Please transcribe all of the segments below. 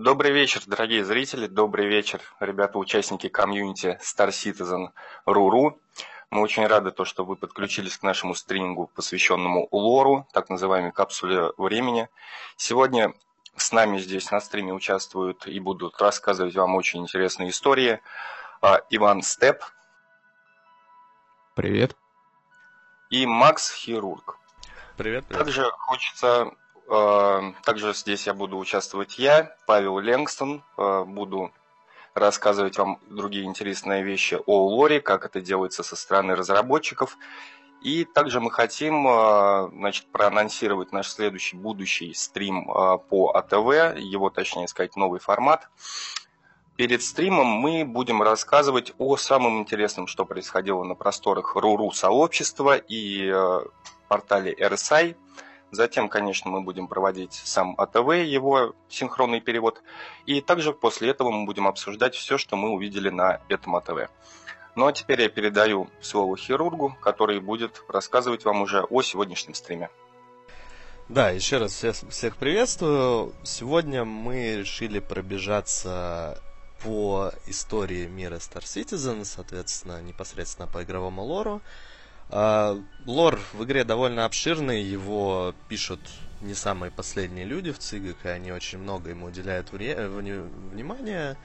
Добрый вечер, дорогие зрители, добрый вечер, ребята, участники комьюнити Star Citizen Руру. Мы очень рады, то, что вы подключились к нашему стримингу, посвященному лору, так называемой капсуле времени. Сегодня с нами здесь на стриме участвуют и будут рассказывать вам очень интересные истории а, Иван Степ. Привет. И Макс Хирург. Привет, привет. Также хочется также здесь я буду участвовать я, Павел Ленгстон. Э, буду рассказывать вам другие интересные вещи о лоре, как это делается со стороны разработчиков. И также мы хотим э, значит, проанонсировать наш следующий будущий стрим по АТВ, его, точнее сказать, новый формат. Перед стримом мы будем рассказывать о самом интересном, что происходило на просторах РУРУ сообщества и портале RSI – Затем, конечно, мы будем проводить сам АТВ, его синхронный перевод. И также после этого мы будем обсуждать все, что мы увидели на этом АТВ. Ну а теперь я передаю слово хирургу, который будет рассказывать вам уже о сегодняшнем стриме. Да, еще раз всех, всех приветствую. Сегодня мы решили пробежаться по истории мира Star Citizen, соответственно, непосредственно по игровому лору. А, лор в игре довольно обширный, его пишут не самые последние люди в ЦИГах, и они очень много ему уделяют внимания.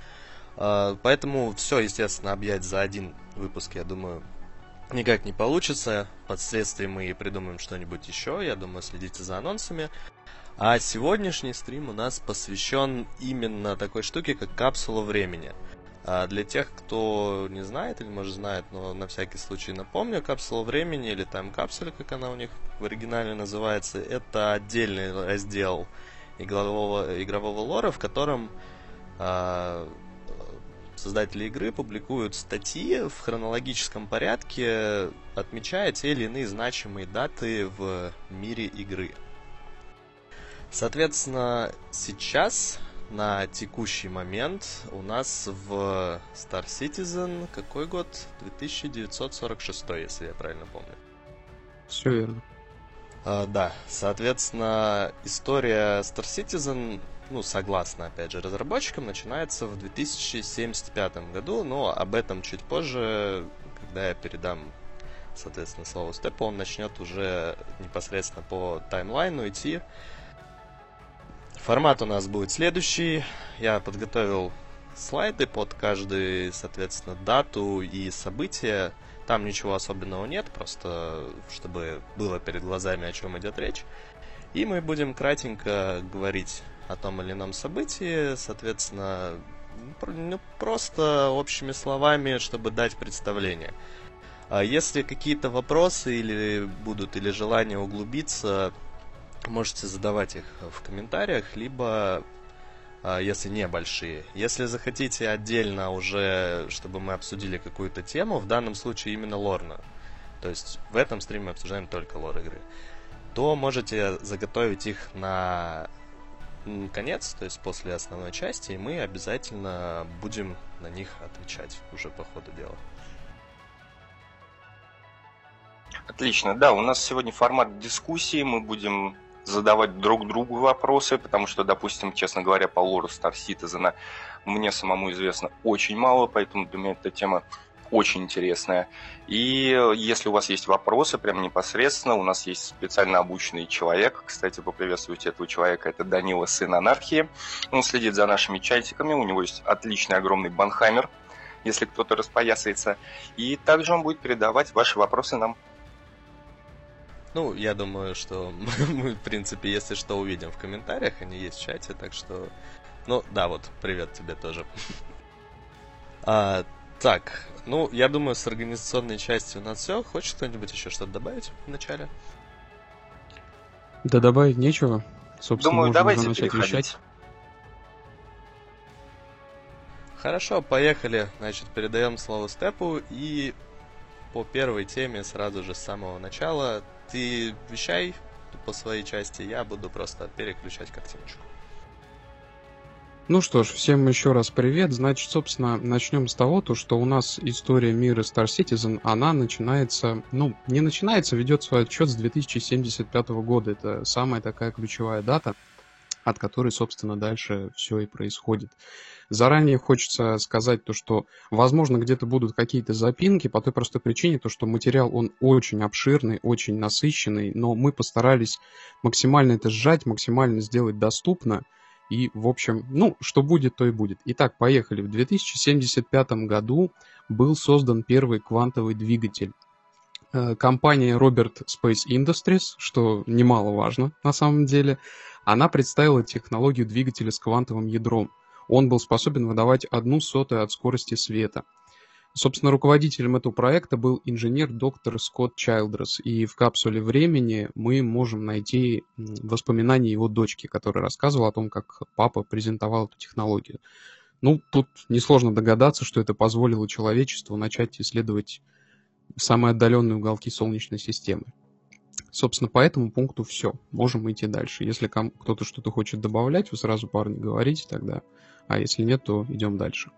А, поэтому все, естественно, объять за один выпуск, я думаю, никак не получится. Впоследствии мы придумаем что-нибудь еще. Я думаю, следите за анонсами. А сегодняшний стрим у нас посвящен именно такой штуке, как капсула времени. А для тех, кто не знает или, может, знает, но на всякий случай напомню, капсула времени или тайм-капсуля, как она у них в оригинале называется, это отдельный раздел игрового, игрового лора, в котором а, создатели игры публикуют статьи в хронологическом порядке, отмечая те или иные значимые даты в мире игры. Соответственно, сейчас на текущий момент у нас в Star Citizen какой год? 2946, если я правильно помню. Все верно. А, да, соответственно, история Star Citizen, ну, согласно, опять же, разработчикам, начинается в 2075 году, но об этом чуть позже, когда я передам, соответственно, слово Степу, он начнет уже непосредственно по таймлайну идти. Формат у нас будет следующий. Я подготовил слайды под каждую, соответственно, дату и событие. Там ничего особенного нет, просто чтобы было перед глазами, о чем идет речь. И мы будем кратенько говорить о том или ином событии, соответственно, ну, просто общими словами, чтобы дать представление. А если какие-то вопросы или будут или желание углубиться, можете задавать их в комментариях, либо а, если небольшие. Если захотите отдельно уже, чтобы мы обсудили какую-то тему, в данном случае именно лорна, то есть в этом стриме обсуждаем только лор игры, то можете заготовить их на конец, то есть после основной части, и мы обязательно будем на них отвечать уже по ходу дела. Отлично, да, у нас сегодня формат дискуссии, мы будем задавать друг другу вопросы, потому что, допустим, честно говоря, по лору Star Citizen мне самому известно очень мало, поэтому для меня эта тема очень интересная. И если у вас есть вопросы, прям непосредственно, у нас есть специально обученный человек. Кстати, поприветствуйте этого человека. Это Данила, сын анархии. Он следит за нашими чатиками. У него есть отличный огромный банхаймер, если кто-то распоясается. И также он будет передавать ваши вопросы нам. Ну, я думаю, что мы, в принципе, если что, увидим в комментариях, они есть в чате, так что... Ну, да, вот, привет тебе тоже. а, так, ну, я думаю, с организационной частью у нас все. Хочет кто-нибудь еще что-то добавить в начале? Да добавить нечего. Собственно, Думаю, можно давайте начать переходить. вещать. Хорошо, поехали. Значит, передаем слово Степу и по первой теме сразу же с самого начала ты вещай по своей части, я буду просто переключать картиночку. Ну что ж, всем еще раз привет. Значит, собственно, начнем с того, то, что у нас история мира Star Citizen, она начинается, ну, не начинается, ведет свой отчет с 2075 года. Это самая такая ключевая дата. от которой, собственно, дальше все и происходит. Заранее хочется сказать то, что, возможно, где-то будут какие-то запинки по той простой причине, то, что материал, он очень обширный, очень насыщенный, но мы постарались максимально это сжать, максимально сделать доступно, и, в общем, ну, что будет, то и будет. Итак, поехали. В 2075 году был создан первый квантовый двигатель. Э, компания Robert Space Industries, что немаловажно на самом деле, она представила технологию двигателя с квантовым ядром. Он был способен выдавать одну сотую от скорости света. Собственно, руководителем этого проекта был инженер доктор Скотт Чайлдрес, и в капсуле времени мы можем найти воспоминания его дочки, которая рассказывала о том, как папа презентовал эту технологию. Ну, тут несложно догадаться, что это позволило человечеству начать исследовать самые отдаленные уголки Солнечной системы. Собственно, по этому пункту все. Можем идти дальше. Если кто-то что-то хочет добавлять, вы сразу, парни, говорите тогда. А если нет, то идем дальше.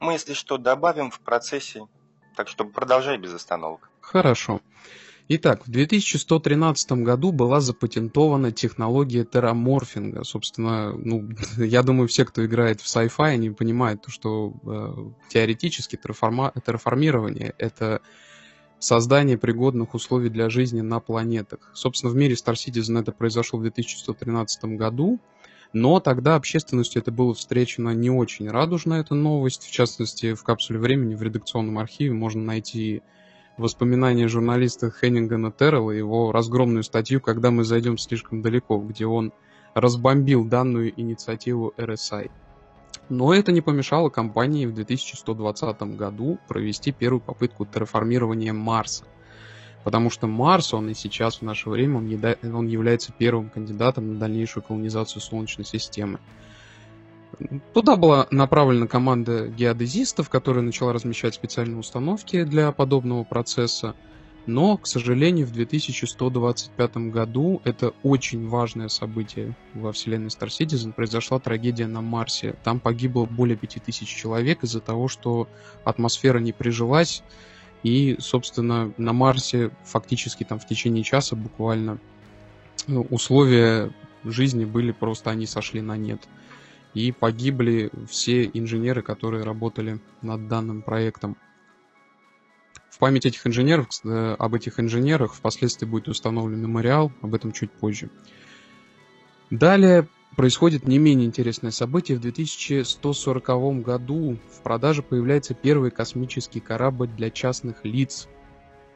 Мы, если что, добавим в процессе. Так что продолжай без остановок. Хорошо. Итак, в 2113 году была запатентована технология терраморфинга. Собственно, ну, я думаю, все, кто играет в sci-fi, они понимают, что э, теоретически терраформа- терраформирование — это создание пригодных условий для жизни на планетах. Собственно, в мире Star Citizen это произошло в 2113 году, но тогда общественностью это было встречено не очень радужно, эта новость. В частности, в капсуле времени в редакционном архиве можно найти воспоминания журналиста Хеннингана Террелла, его разгромную статью «Когда мы зайдем слишком далеко», где он разбомбил данную инициативу RSI. Но это не помешало компании в 2120 году провести первую попытку терраформирования Марса. Потому что Марс, он и сейчас в наше время, он, еда... он является первым кандидатом на дальнейшую колонизацию Солнечной системы. Туда была направлена команда геодезистов, которая начала размещать специальные установки для подобного процесса. Но, к сожалению, в 2125 году это очень важное событие во вселенной Star Citizen. Произошла трагедия на Марсе. Там погибло более 5000 человек из-за того, что атмосфера не прижилась. И, собственно, на Марсе фактически там в течение часа буквально ну, условия жизни были просто, они сошли на нет и погибли все инженеры, которые работали над данным проектом. В память этих инженеров, э, об этих инженерах впоследствии будет установлен мемориал, об этом чуть позже. Далее происходит не менее интересное событие. В 2140 году в продаже появляется первый космический корабль для частных лиц,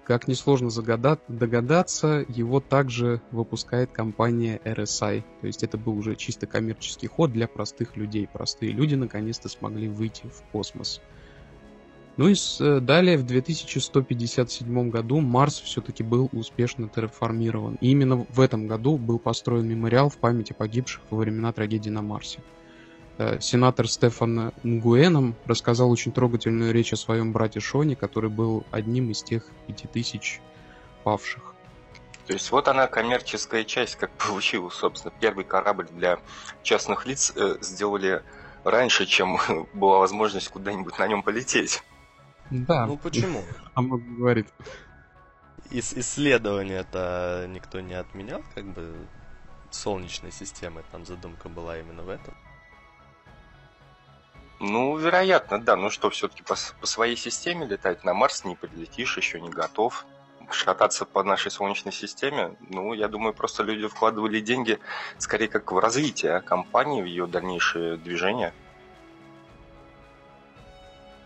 как несложно загадать, догадаться, его также выпускает компания RSI. То есть это был уже чисто коммерческий ход для простых людей. Простые люди наконец-то смогли выйти в космос. Ну и э, далее в 2157 году Марс все-таки был успешно терраформирован. И именно в этом году был построен мемориал в памяти погибших во времена трагедии на Марсе. Э, сенатор Стефан Нгуэном рассказал очень трогательную речь о своем брате Шоне, который был одним из тех пяти тысяч павших. То есть вот она коммерческая часть, как получилось, собственно. Первый корабль для частных лиц э, сделали раньше, чем была возможность куда-нибудь на нем полететь. Да. Ну почему? А много говорит. Ис исследования-то никто не отменял, как бы Солнечной системы, там задумка была именно в этом. Ну, вероятно, да. Ну что, все-таки по, по своей системе летать на Марс не полетишь, еще не готов. Шататься по нашей Солнечной системе, ну, я думаю, просто люди вкладывали деньги скорее как в развитие компании, в ее дальнейшее движение.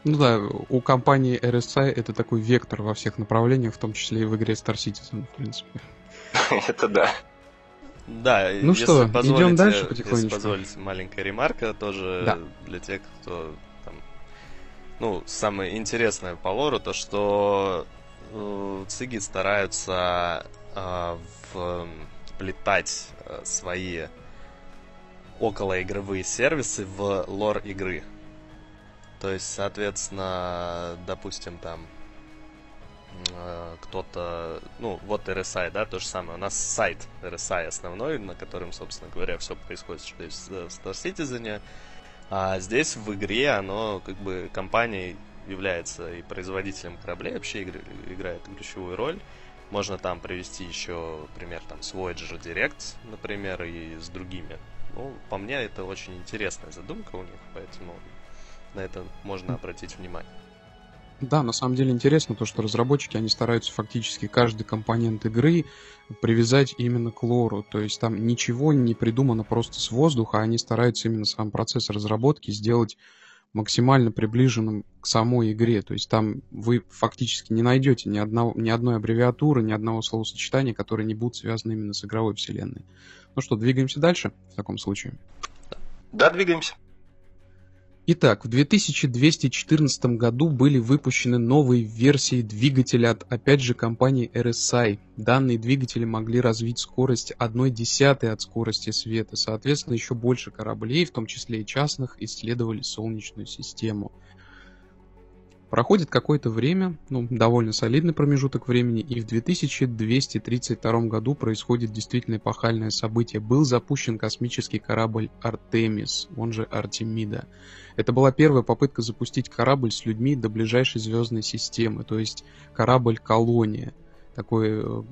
Ну да, у компании RSI это такой вектор во всех направлениях, в том числе и в игре Star Citizen, в принципе. Это да. Да, ну что, идем дальше потихонечку. Если позволить маленькая ремарка тоже да. для тех, кто там, ну, самое интересное по лору, то что э, циги стараются э, вплетать э, свои околоигровые сервисы в лор игры. То есть, соответственно, допустим, там Э, кто-то, ну, вот RSI, да, то же самое. У нас сайт RSI основной, на котором, собственно говоря, все происходит, что есть в Star Citizen. А здесь в игре оно, как бы, компания является и производителем кораблей, вообще играет ключевую роль. Можно там привести еще пример там с Voyager Direct, например, и с другими. Ну, по мне, это очень интересная задумка у них, поэтому на это можно обратить внимание. Да, на самом деле интересно то, что разработчики, они стараются фактически каждый компонент игры привязать именно к лору. То есть там ничего не придумано просто с воздуха, они стараются именно сам процесс разработки сделать максимально приближенным к самой игре. То есть там вы фактически не найдете ни, одного, ни одной аббревиатуры, ни одного словосочетания, которые не будут связаны именно с игровой вселенной. Ну что, двигаемся дальше в таком случае? Да, двигаемся. Итак, в 2214 году были выпущены новые версии двигателя от, опять же, компании RSI. Данные двигатели могли развить скорость 1 десятой от скорости света. Соответственно, еще больше кораблей, в том числе и частных, исследовали Солнечную систему. Проходит какое-то время, ну, довольно солидный промежуток времени, и в 2232 году происходит действительно эпохальное событие. Был запущен космический корабль Артемис, он же Артемида. Это была первая попытка запустить корабль с людьми до ближайшей звездной системы, то есть корабль-колония. Такой э,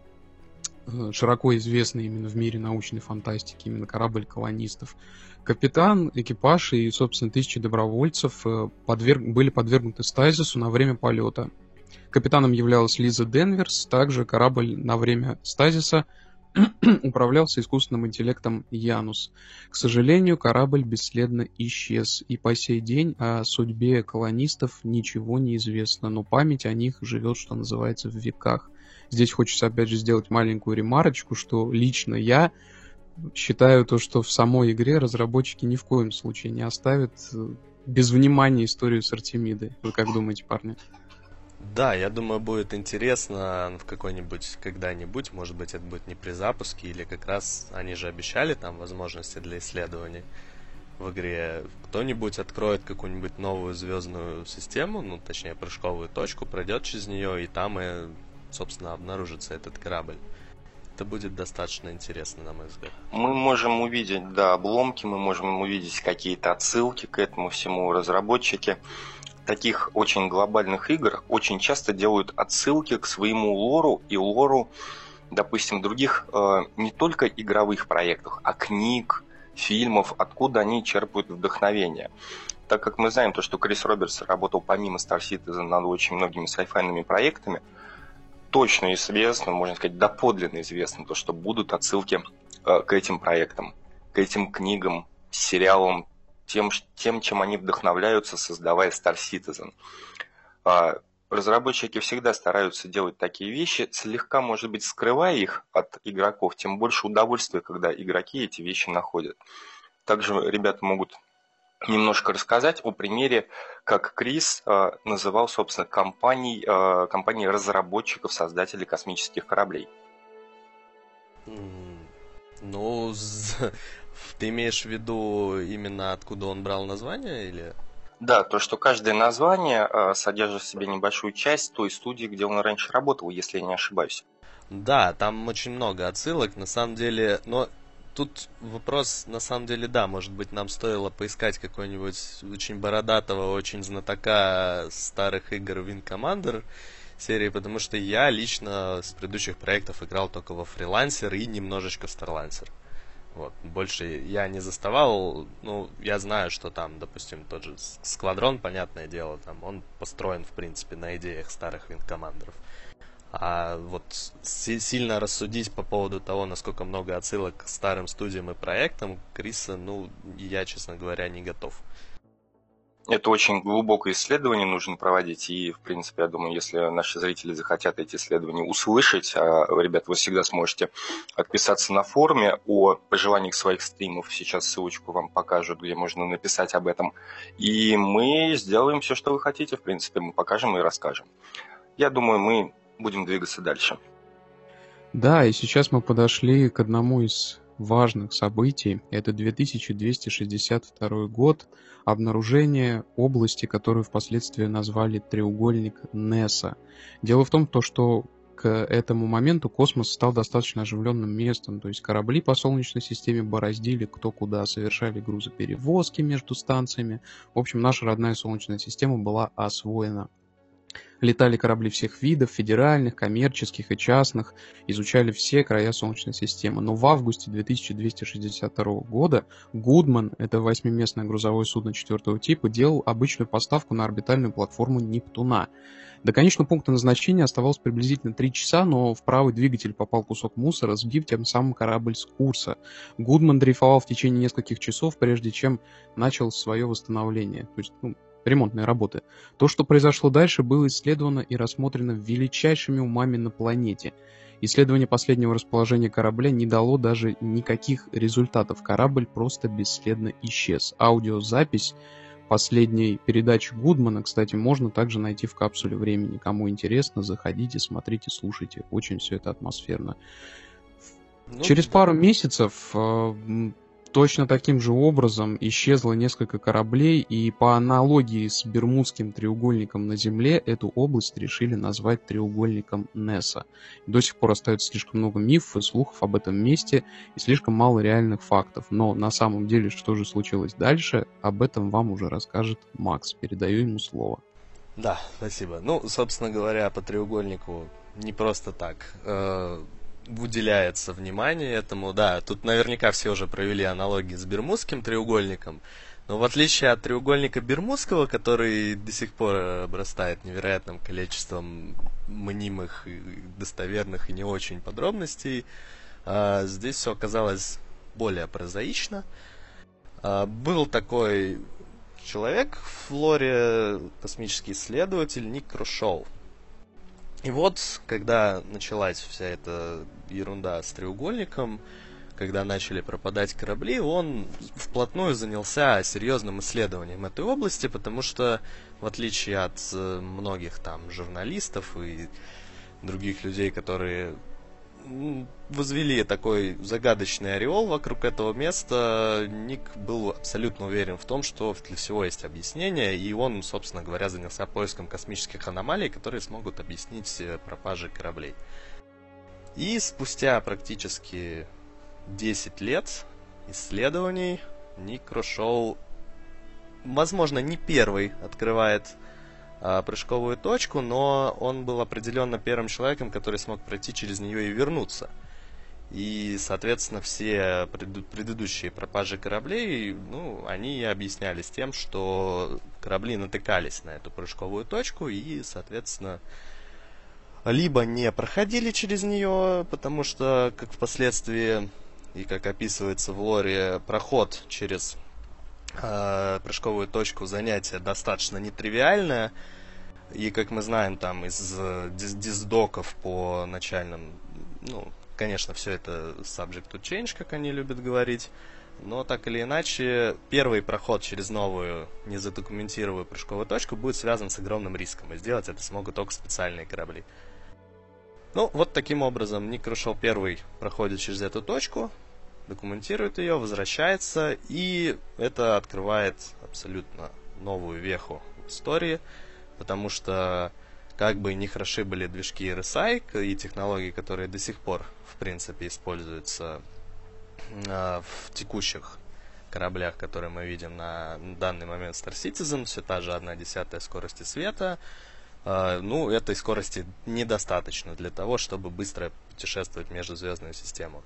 э, широко известный именно в мире научной фантастики, именно корабль колонистов. Капитан, экипаж и, собственно, тысячи добровольцев э, подверг... были подвергнуты стазису на время полета. Капитаном являлась Лиза Денверс, также корабль на время стазиса управлялся искусственным интеллектом Янус. К сожалению, корабль бесследно исчез, и по сей день о судьбе колонистов ничего не известно, но память о них живет, что называется, в веках. Здесь хочется опять же сделать маленькую ремарочку, что лично я считаю то, что в самой игре разработчики ни в коем случае не оставят э, без внимания историю с Артемидой. Вы как думаете, парни? Да, я думаю, будет интересно в какой-нибудь когда-нибудь, может быть, это будет не при запуске, или как раз они же обещали там возможности для исследований в игре. Кто-нибудь откроет какую-нибудь новую звездную систему, ну, точнее, прыжковую точку, пройдет через нее, и там и, собственно, обнаружится этот корабль это будет достаточно интересно, на мой взгляд. Мы можем увидеть, да, обломки, мы можем увидеть какие-то отсылки к этому всему. Разработчики таких очень глобальных игр очень часто делают отсылки к своему лору и лору, допустим, других э, не только игровых проектов, а книг, фильмов, откуда они черпают вдохновение. Так как мы знаем то, что Крис Робертс работал помимо Star Citizen над очень многими сайфайными проектами, точно известно, можно сказать, доподлинно известно, то, что будут отсылки э, к этим проектам, к этим книгам, сериалам, тем, тем, чем они вдохновляются, создавая Star Citizen. А, разработчики всегда стараются делать такие вещи, слегка, может быть, скрывая их от игроков, тем больше удовольствия, когда игроки эти вещи находят. Также ребята могут немножко рассказать о примере, как Крис э, называл, собственно, компаний, э, компании разработчиков, создателей космических кораблей. Ну, ты имеешь в виду именно откуда он брал название или? Да, то, что каждое название э, содержит в себе небольшую часть той студии, где он раньше работал, если я не ошибаюсь. Да, там очень много отсылок, на самом деле, но тут вопрос, на самом деле, да, может быть, нам стоило поискать какой-нибудь очень бородатого, очень знатока старых игр Wing Commander серии, потому что я лично с предыдущих проектов играл только во фрилансер и немножечко в Starlancer. Вот. Больше я не заставал, ну, я знаю, что там, допустим, тот же Сквадрон, понятное дело, там, он построен, в принципе, на идеях старых винкомандеров. А вот сильно рассудить по поводу того, насколько много отсылок к старым студиям и проектам, Криса, ну, я, честно говоря, не готов. Это очень глубокое исследование нужно проводить, и, в принципе, я думаю, если наши зрители захотят эти исследования услышать, а, ребят, вы всегда сможете отписаться на форуме о пожеланиях своих стримов. Сейчас ссылочку вам покажут, где можно написать об этом. И мы сделаем все, что вы хотите, в принципе, мы покажем и расскажем. Я думаю, мы будем двигаться дальше. Да, и сейчас мы подошли к одному из важных событий. Это 2262 год, обнаружение области, которую впоследствии назвали треугольник Несса. Дело в том, то, что к этому моменту космос стал достаточно оживленным местом, то есть корабли по Солнечной системе бороздили кто куда, совершали грузоперевозки между станциями. В общем, наша родная Солнечная система была освоена. Летали корабли всех видов, федеральных, коммерческих и частных, изучали все края Солнечной системы. Но в августе 2262 года Гудман, это восьмиместное грузовое судно четвертого типа, делал обычную поставку на орбитальную платформу Нептуна. До конечного пункта назначения оставалось приблизительно 3 часа, но в правый двигатель попал кусок мусора, сбив тем самым корабль с курса. Гудман дрейфовал в течение нескольких часов, прежде чем начал свое восстановление. То есть, ну, ремонтные работы. То, что произошло дальше, было исследовано и рассмотрено величайшими умами на планете. Исследование последнего расположения корабля не дало даже никаких результатов. Корабль просто бесследно исчез. Аудиозапись последней передачи Гудмана, кстати, можно также найти в капсуле времени. Кому интересно, заходите, смотрите, слушайте. Очень все это атмосферно. Ну, Через пару месяцев э, Точно таким же образом исчезло несколько кораблей, и по аналогии с Бермудским треугольником на Земле эту область решили назвать треугольником Несса. До сих пор остается слишком много мифов и слухов об этом месте, и слишком мало реальных фактов. Но на самом деле, что же случилось дальше, об этом вам уже расскажет Макс. Передаю ему слово. Да, спасибо. Ну, собственно говоря, по треугольнику не просто так. Э, уделяется внимание этому. Да, тут наверняка все уже провели аналогии с Бермудским треугольником. Но в отличие от треугольника Бермудского, который до сих пор обрастает невероятным количеством мнимых, достоверных и не очень подробностей, а, здесь все оказалось более прозаично. А, был такой человек в Флоре, космический исследователь Ник Крушоу. И вот, когда началась вся эта ерунда с треугольником, когда начали пропадать корабли, он вплотную занялся серьезным исследованием этой области, потому что, в отличие от э, многих там журналистов и других людей, которые возвели такой загадочный ореол вокруг этого места, Ник был абсолютно уверен в том, что для всего есть объяснение, и он, собственно говоря, занялся поиском космических аномалий, которые смогут объяснить э, пропажи кораблей. И спустя практически 10 лет исследований Ник Крушоу, возможно, не первый открывает прыжковую точку, но он был определенно первым человеком, который смог пройти через нее и вернуться. И, соответственно, все предыдущие пропажи кораблей, ну, они объяснялись тем, что корабли натыкались на эту прыжковую точку и, соответственно, либо не проходили через нее, потому что, как впоследствии и как описывается в лоре, проход через э, прыжковую точку занятия достаточно нетривиальное. И, как мы знаем, там из э, диздоков по начальным, ну, конечно, все это subject to change, как они любят говорить. Но так или иначе, первый проход через новую незадокументированную прыжковую точку будет связан с огромным риском. И сделать это смогут только специальные корабли. Ну, вот таким образом Ник Крушел первый проходит через эту точку, документирует ее, возвращается, и это открывает абсолютно новую веху в истории, потому что как бы не хороши были движки RSI и технологии, которые до сих пор, в принципе, используются э, в текущих кораблях, которые мы видим на данный момент Star Citizen, все та же одна десятая скорости света, а, ну, этой скорости недостаточно для того, чтобы быстро путешествовать между звездную систему.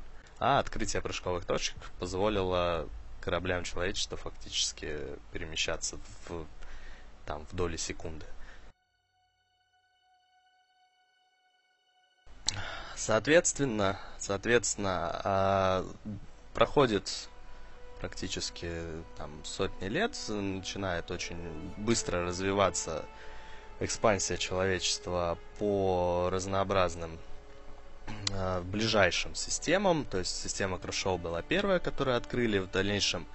А открытие прыжковых точек позволило кораблям человечества фактически перемещаться в, там, в доли секунды. Соответственно, соответственно, а, проходит практически там сотни лет, начинает очень быстро развиваться экспансия человечества по разнообразным э, ближайшим системам. То есть система Крушоу была первая, которую открыли. В дальнейшем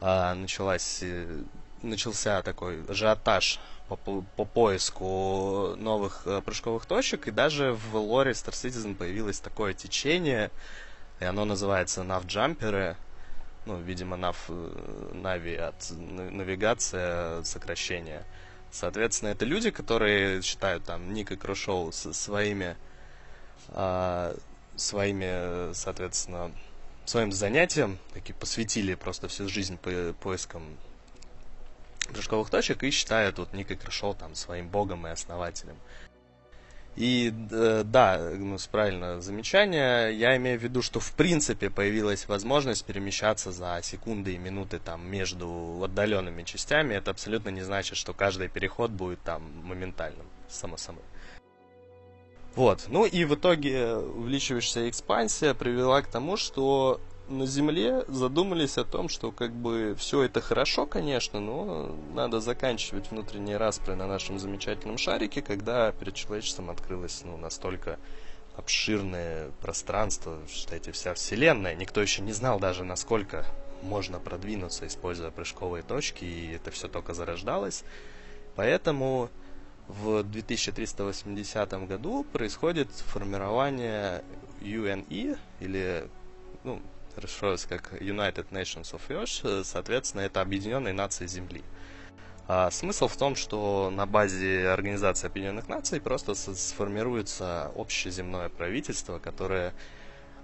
э, началась, э, начался такой ажиотаж по, по поиску новых э, прыжковых точек. И даже в лоре Star Citizen появилось такое течение, и оно называется навджамперы. Ну, видимо, нав, э, нави от навигация сокращение. Соответственно, это люди, которые считают там Ника Крушоу своими, э, своими, соответственно, своим занятием, такие посвятили просто всю жизнь по поискам прыжковых точек и считают вот Ника Крышоу там своим богом и основателем. И э, да, ну, правильно замечание. Я имею в виду, что в принципе появилась возможность перемещаться за секунды и минуты там между отдаленными частями. Это абсолютно не значит, что каждый переход будет там моментальным, само собой. Вот. Ну и в итоге увеличивающаяся экспансия привела к тому, что на Земле задумались о том, что как бы все это хорошо, конечно, но надо заканчивать внутренние распри на нашем замечательном шарике, когда перед человечеством открылось ну, настолько обширное пространство, считайте, вся Вселенная. Никто еще не знал даже, насколько можно продвинуться, используя прыжковые точки, и это все только зарождалось. Поэтому в 2380 году происходит формирование UNE, или ну, расшифровывается как United Nations of Earth, соответственно, это Объединенные Нации Земли. А смысл в том, что на базе Организации Объединенных Наций просто сформируется общеземное правительство, которое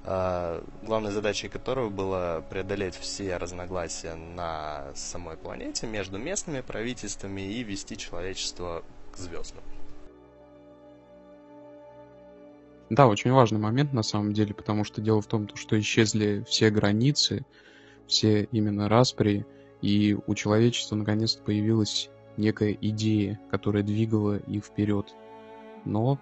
а, главной задачей которого было преодолеть все разногласия на самой планете между местными правительствами и вести человечество к звездам. Да, очень важный момент на самом деле, потому что дело в том, что исчезли все границы, все именно распри, и у человечества наконец-то появилась некая идея, которая двигала их вперед. Но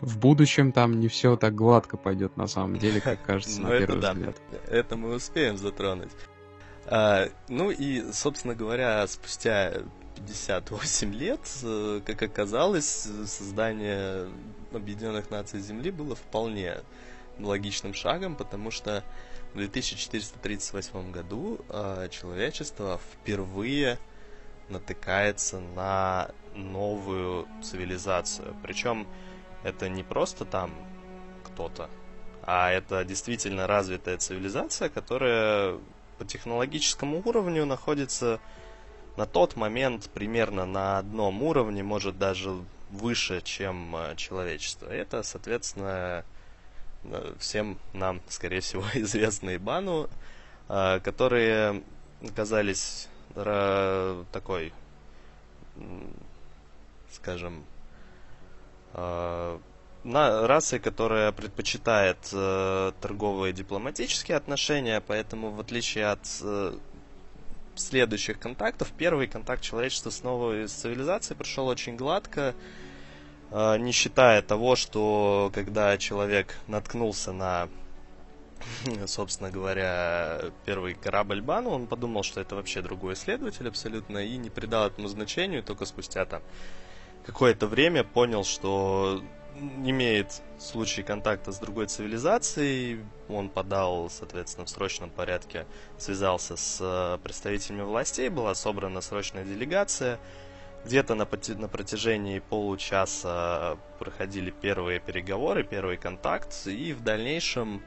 в будущем там не все так гладко пойдет на самом деле, как кажется на ну, первый взгляд. Это мы успеем затронуть. А, ну и, собственно говоря, спустя 58 лет, э, как оказалось, создание Объединенных Наций Земли было вполне логичным шагом, потому что в 2438 году э, человечество впервые натыкается на новую цивилизацию. Причем это не просто там кто-то, а это действительно развитая цивилизация, которая по технологическому уровню находится на тот момент примерно на одном уровне, может даже выше, чем э, человечество. Это, соответственно, э, всем нам, скорее всего, известные Бану, э, которые оказались такой, скажем, на расой, которая предпочитает торговые и дипломатические отношения, поэтому в отличие от следующих контактов. Первый контакт человечества с новой цивилизацией прошел очень гладко, а, не считая того, что когда человек наткнулся на, собственно говоря, первый корабль Бану, он подумал, что это вообще другой исследователь абсолютно, и не придал этому значению, только спустя там какое-то время понял, что имеет случай контакта с другой цивилизацией, он подал, соответственно, в срочном порядке, связался с э, представителями властей, была собрана срочная делегация. Где-то на, на протяжении получаса проходили первые переговоры, первый контакт, и в дальнейшем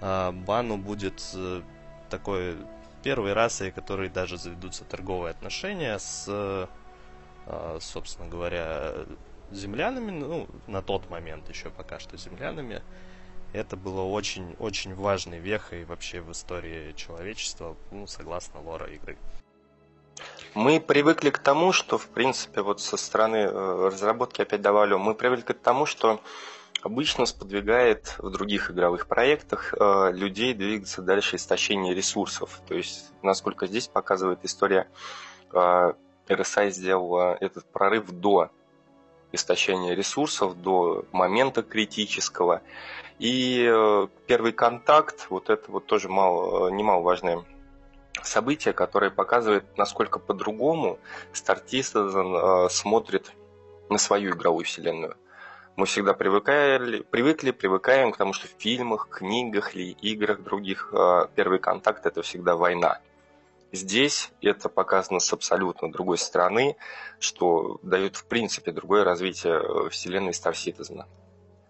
э, Бану будет э, такой первой расой, которой даже заведутся торговые отношения с, э, собственно говоря, землянами, ну, на тот момент еще пока что землянами, это было очень, очень важной вехой вообще в истории человечества, ну, согласно лора игры. Мы привыкли к тому, что, в принципе, вот со стороны э, разработки опять добавлю, мы привыкли к тому, что обычно сподвигает в других игровых проектах э, людей двигаться дальше истощения ресурсов. То есть, насколько здесь показывает история, э, RSI сделала этот прорыв до истощения ресурсов до момента критического. И э, первый контакт, вот это вот тоже мало, э, немаловажное событие, которое показывает, насколько по-другому Citizen э, смотрит на свою игровую вселенную. Мы всегда привыкали, привыкли, привыкаем к тому, что в фильмах, книгах или играх других первый контакт это всегда война. Здесь это показано с абсолютно другой стороны, что дает в принципе другое развитие э, вселенной Citizen.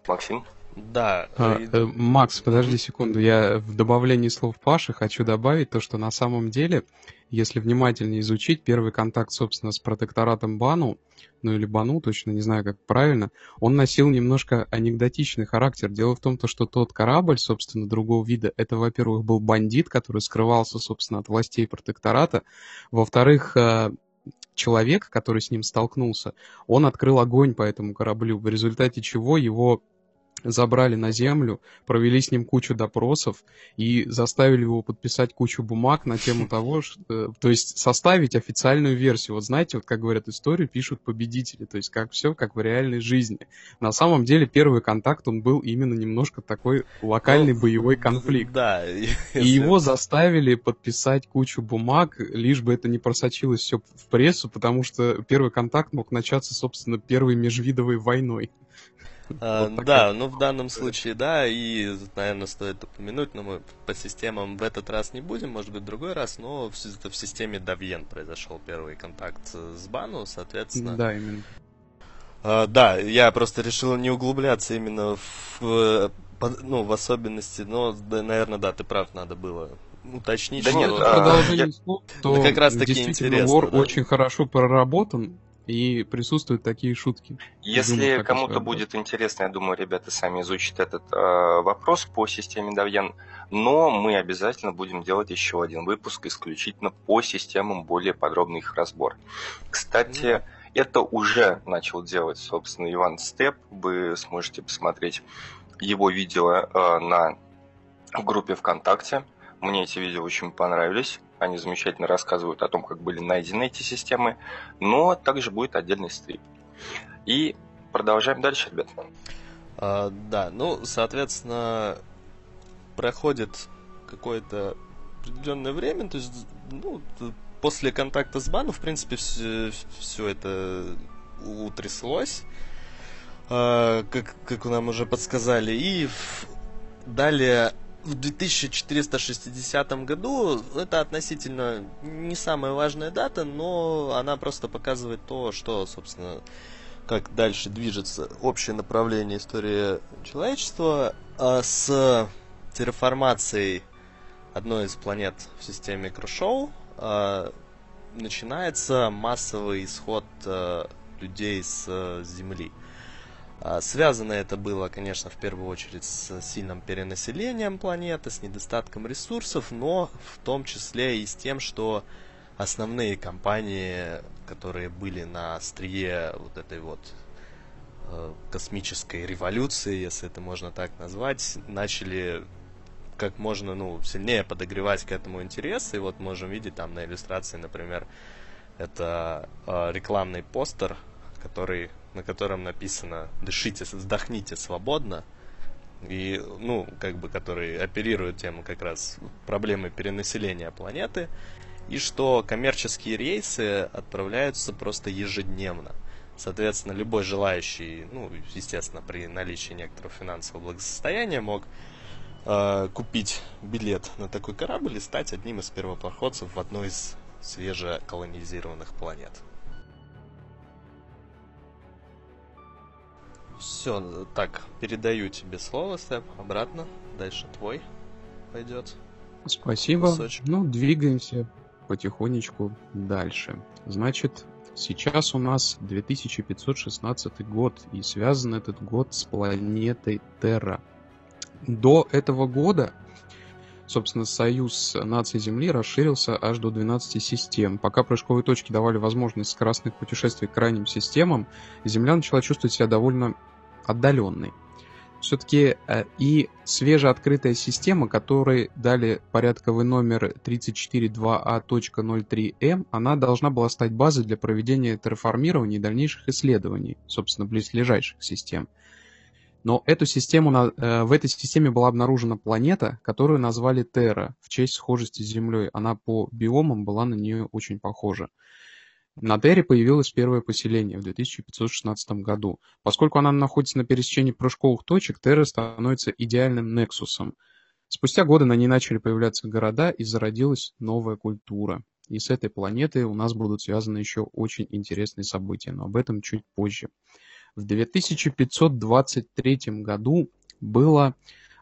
Максим? Да. А, э, Макс, подожди секунду. Я в добавлении слов Паши хочу добавить то, что на самом деле, если внимательно изучить первый контакт, собственно, с протекторатом Бану, ну или Бану, точно не знаю, как правильно, он носил немножко анекдотичный характер. Дело в том, то, что тот корабль, собственно, другого вида, это, во-первых, был бандит, который скрывался, собственно, от властей протектората. Во-вторых, э, человек, который с ним столкнулся, он открыл огонь по этому кораблю, в результате чего его забрали на землю, провели с ним кучу допросов и заставили его подписать кучу бумаг на тему того, что, то есть составить официальную версию. Вот знаете, вот как говорят, историю пишут победители, то есть как все как в реальной жизни. На самом деле первый контакт, он был именно немножко такой локальный ну, боевой конфликт. Да. И его заставили подписать кучу бумаг, лишь бы это не просочилось все в прессу, потому что первый контакт мог начаться, собственно, первой межвидовой войной. А, вот да, ну в данном случае да, и, наверное, стоит упомянуть, но мы по системам в этот раз не будем, может быть, в другой раз, но в, в системе Давьен произошел первый контакт с Бану, соответственно. Да, именно. А, да, я просто решил не углубляться именно в, ну, в особенности, но, да, наверное, да, ты прав, надо было уточнить, да что... Нет, а, я... слов, то да как раз таки интересно. Вор да. очень хорошо проработан, и присутствуют такие шутки. Если кому-то будет интересно, я думаю, ребята сами изучат этот э, вопрос по системе Давьян, но мы обязательно будем делать еще один выпуск исключительно по системам, более подробный их разбор. Кстати, mm. это уже начал делать, собственно, Иван Степ, вы сможете посмотреть его видео э, на группе ВКонтакте. Мне эти видео очень понравились. Они замечательно рассказывают о том, как были найдены эти системы. Но также будет отдельный стрим. И продолжаем дальше, ребят. А, да, ну, соответственно, проходит какое-то определенное время, то есть, ну, после контакта с Бану, в принципе, все, все это утряслось, а, как, как нам уже подсказали, и далее в 2460 году это относительно не самая важная дата, но она просто показывает то, что, собственно, как дальше движется общее направление истории человечества а с терраформацией одной из планет в системе Крушоу а, начинается массовый исход а, людей с Земли. А, связано это было, конечно, в первую очередь с сильным перенаселением планеты, с недостатком ресурсов, но в том числе и с тем, что основные компании, которые были на острие вот этой вот э, космической революции, если это можно так назвать, начали как можно ну, сильнее подогревать к этому интерес. И вот можем видеть там на иллюстрации, например, это э, рекламный постер, который на котором написано «Дышите, вздохните свободно», и, ну, как бы, который оперирует тему как раз проблемы перенаселения планеты, и что коммерческие рейсы отправляются просто ежедневно. Соответственно, любой желающий, ну, естественно, при наличии некоторого финансового благосостояния мог э, купить билет на такой корабль и стать одним из первопроходцев в одной из свежеколонизированных планет. Все, так, передаю тебе слово, Степ, обратно. Дальше твой пойдет. Спасибо. Кусочек. Ну, двигаемся потихонечку дальше. Значит, сейчас у нас 2516 год, и связан этот год с планетой Терра. До этого года собственно, союз наций Земли расширился аж до 12 систем. Пока прыжковые точки давали возможность скоростных путешествий к крайним системам, Земля начала чувствовать себя довольно отдаленной. Все-таки э, и свежеоткрытая система, которой дали порядковый номер 342A.03M, она должна была стать базой для проведения терраформирования и дальнейших исследований, собственно, близлежащих систем. Но эту систему, э, в этой системе была обнаружена планета, которую назвали Терра в честь схожести с Землей. Она по биомам была на нее очень похожа. На Терре появилось первое поселение в 2516 году. Поскольку она находится на пересечении прыжковых точек, Терра становится идеальным нексусом. Спустя годы на ней начали появляться города и зародилась новая культура. И с этой планетой у нас будут связаны еще очень интересные события, но об этом чуть позже. В 2523 году было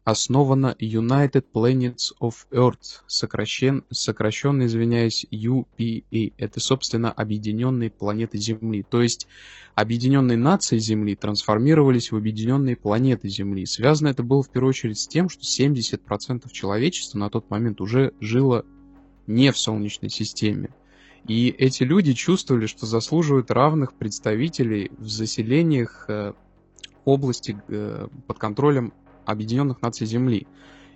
основана United Planets of Earth, сокращен, сокращенно, извиняюсь, UPA. Это, собственно, Объединенные планеты Земли. То есть объединенные нации Земли трансформировались в объединенные планеты Земли. Связано это было в первую очередь с тем, что 70% человечества на тот момент уже жило не в Солнечной системе. И эти люди чувствовали, что заслуживают равных представителей в заселениях э, области э, под контролем Объединенных Наций Земли.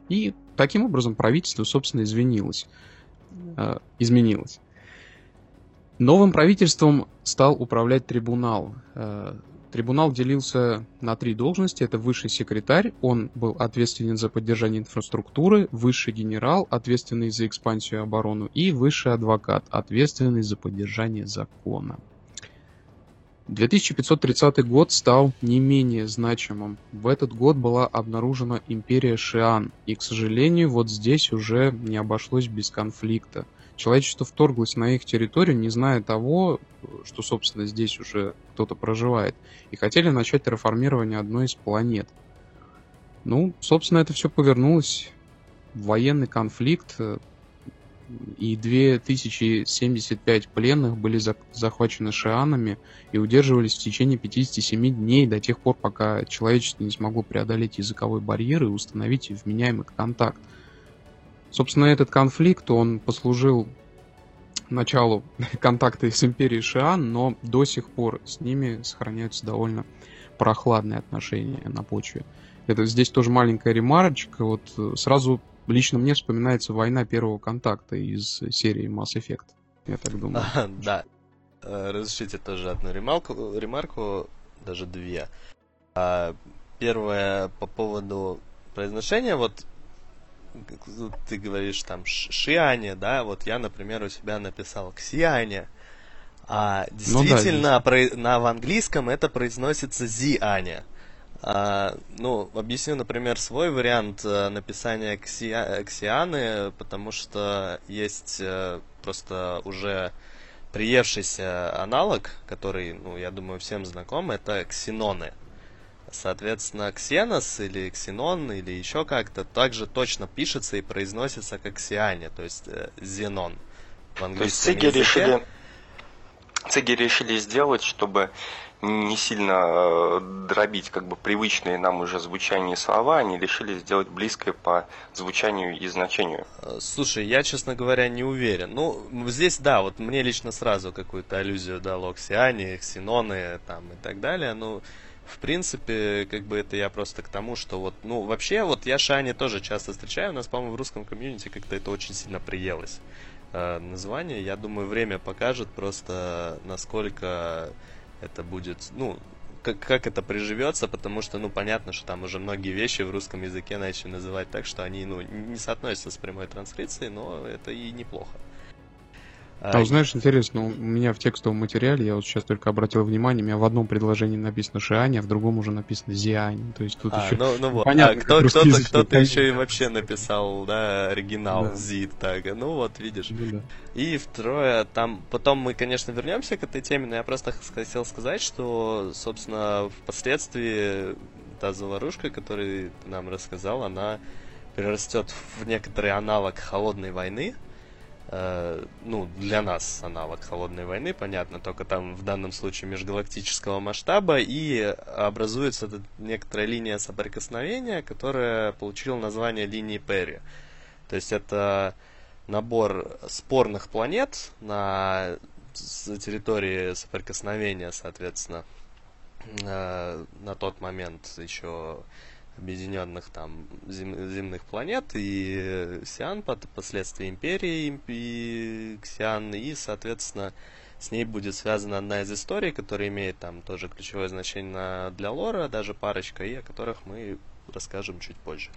И таким образом правительство, собственно, извинилось, э, изменилось. Новым правительством стал управлять трибунал. Э, трибунал делился на три должности. Это высший секретарь, он был ответственен за поддержание инфраструктуры, высший генерал, ответственный за экспансию и оборону, и высший адвокат, ответственный за поддержание закона. 2530 год стал не менее значимым. В этот год была обнаружена империя Шиан, и, к сожалению, вот здесь уже не обошлось без конфликта. Человечество вторглось на их территорию, не зная того, что, собственно, здесь уже кто-то проживает, и хотели начать реформирование одной из планет. Ну, собственно, это все повернулось в военный конфликт, и 2075 пленных были захвачены шианами и удерживались в течение 57 дней до тех пор, пока человечество не смогло преодолеть языковой барьер и установить вменяемый контакт. Собственно, этот конфликт, он послужил началу контакта с империей Шиан, но до сих пор с ними сохраняются довольно прохладные отношения на почве. Это здесь тоже маленькая ремарочка. Вот э, сразу лично мне вспоминается война первого контакта из серии Mass Effect. Я так думаю. А, да. Э, разрешите тоже одну ремарку, ремарку даже две. А, первое по поводу произношения, вот ты говоришь там Шиане, да, вот я, например, у себя написал Ксиане, а действительно ну, да, про, на в английском это произносится Зиане. А, ну, объясню, например, свой вариант э, написания ксия, ксианы, потому что есть э, просто уже приевшийся аналог, который, ну, я думаю, всем знаком, это ксеноны. Соответственно, ксенос или ксенон или еще как-то также точно пишется и произносится как ксиане, то есть э, зенон. В английском то есть циги решили, циги решили сделать, чтобы не сильно э, дробить как бы привычные нам уже звучание слова, они решили сделать близкое по звучанию и значению. Э, слушай, я, честно говоря, не уверен. Ну, здесь, да, вот мне лично сразу какую-то аллюзию дало ксиане, ксеноны там и так далее, ну, в принципе, как бы это я просто к тому, что вот, ну, вообще, вот я Шани тоже часто встречаю, у нас, по-моему, в русском комьюнити как-то это очень сильно приелось. Э, название, я думаю, время покажет просто, насколько это будет, ну, как, как это приживется, потому что, ну, понятно, что там уже многие вещи в русском языке начали называть так, что они, ну, не соотносятся с прямой трансляцией, но это и неплохо. А, а знаешь, интересно, у меня в текстовом материале, я вот сейчас только обратил внимание, у меня в одном предложении написано Шиань, а в другом уже написано Зиань. То есть тут а, еще ну, ну вот. понятно, а, кто, кто-то, кто-то еще и вообще написал, да, оригинал да. Зи тага. Ну вот, видишь. Ну, да. И второе, там, потом мы, конечно, вернемся к этой теме, но я просто хотел сказать, что, собственно, впоследствии та заварушка, которую ты нам рассказал, она перерастет в некоторый аналог холодной войны, Э, ну, для нас аналог холодной войны, понятно, только там в данном случае межгалактического масштаба, и образуется некоторая линия соприкосновения, которая получила название линии Перри. То есть это набор спорных планет на территории соприкосновения, соответственно, э, на тот момент еще объединенных там зем, земных планет и Сиан, последствия империи и Ксиан, и, соответственно, с ней будет связана одна из историй, которая имеет там тоже ключевое значение для лора, даже парочка, и о которых мы расскажем чуть позже.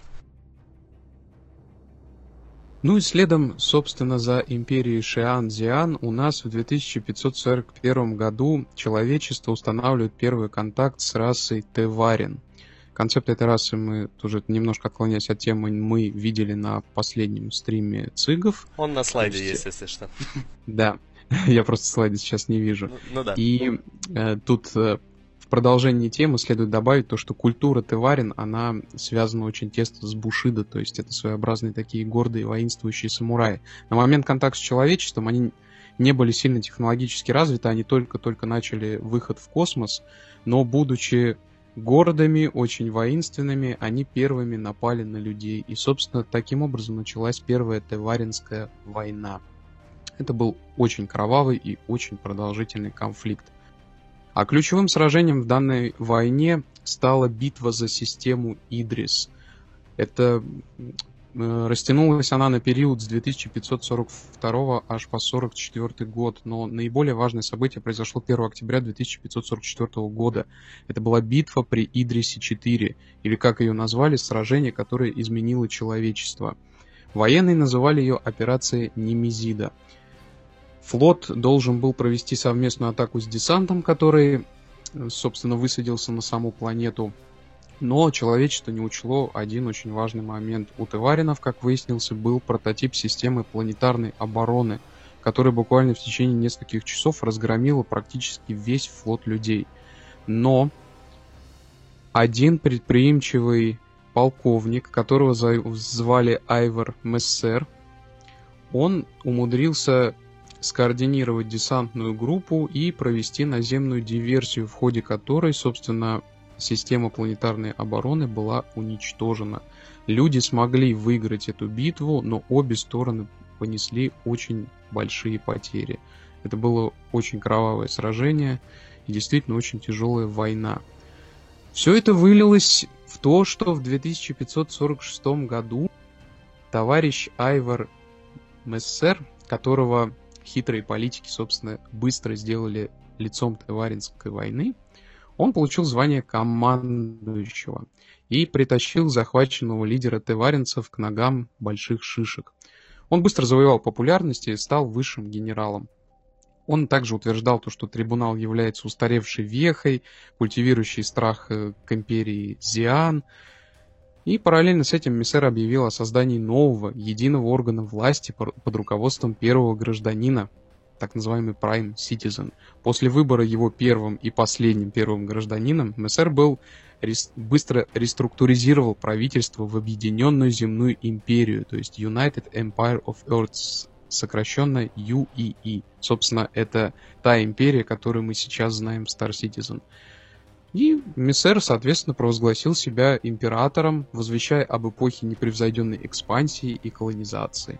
Ну и следом, собственно, за империей Шиан-Зиан у нас в 2541 году человечество устанавливает первый контакт с расой Теварин – Концепт этой расы мы тоже немножко отклоняясь от темы, мы видели на последнем стриме цигов. Он на слайде есть, есть если что. Да, я просто слайды сейчас не вижу. Ну, ну да. И э, тут э, в продолжении темы следует добавить то, что культура Теварин, она связана очень тесно с Бушидо, то есть это своеобразные такие гордые воинствующие самураи. На момент контакта с человечеством они не были сильно технологически развиты, они только-только начали выход в космос, но будучи гордыми, очень воинственными, они первыми напали на людей. И, собственно, таким образом началась первая Теваринская война. Это был очень кровавый и очень продолжительный конфликт. А ключевым сражением в данной войне стала битва за систему Идрис. Это растянулась она на период с 2542 аж по 44 год, но наиболее важное событие произошло 1 октября 2544 года. Это была битва при Идрисе-4, или как ее назвали, сражение, которое изменило человечество. Военные называли ее операцией Немезида. Флот должен был провести совместную атаку с десантом, который, собственно, высадился на саму планету. Но человечество не учло один очень важный момент. У Теваринов, как выяснился, был прототип системы планетарной обороны, который буквально в течение нескольких часов разгромила практически весь флот людей. Но один предприимчивый полковник, которого звали Айвор Мессер, он умудрился скоординировать десантную группу и провести наземную диверсию, в ходе которой, собственно, система планетарной обороны была уничтожена. Люди смогли выиграть эту битву, но обе стороны понесли очень большие потери. Это было очень кровавое сражение и действительно очень тяжелая война. Все это вылилось в то, что в 2546 году товарищ Айвар Мессер, которого хитрые политики, собственно, быстро сделали лицом Теваринской войны, он получил звание командующего и притащил захваченного лидера теваринцев к ногам больших шишек. Он быстро завоевал популярность и стал высшим генералом. Он также утверждал, то, что трибунал является устаревшей вехой, культивирующей страх э, к империи Зиан. И параллельно с этим Мессер объявил о создании нового, единого органа власти под руководством первого гражданина, так называемый Prime Citizen. После выбора его первым и последним первым гражданином, Мессер был рес, быстро реструктуризировал правительство в Объединенную Земную Империю, то есть United Empire of Earth, сокращенно UEE. Собственно, это та империя, которую мы сейчас знаем Star Citizen. И Мессер, соответственно, провозгласил себя императором, возвещая об эпохе непревзойденной экспансии и колонизации.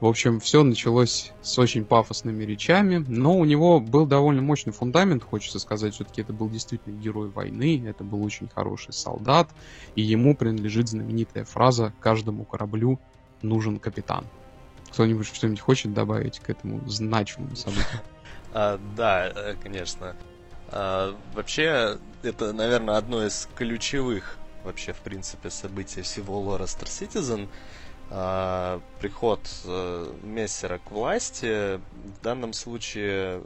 В общем, все началось с очень пафосными речами, но у него был довольно мощный фундамент, хочется сказать, все-таки это был действительно герой войны, это был очень хороший солдат, и ему принадлежит знаменитая фраза «каждому кораблю нужен капитан». Кто-нибудь что-нибудь хочет добавить к этому значимому событию? А, да, э, конечно. А, вообще, это, наверное, одно из ключевых вообще, в принципе, событий всего лора Star Citizen — а, приход э, Мессера к власти. В данном случае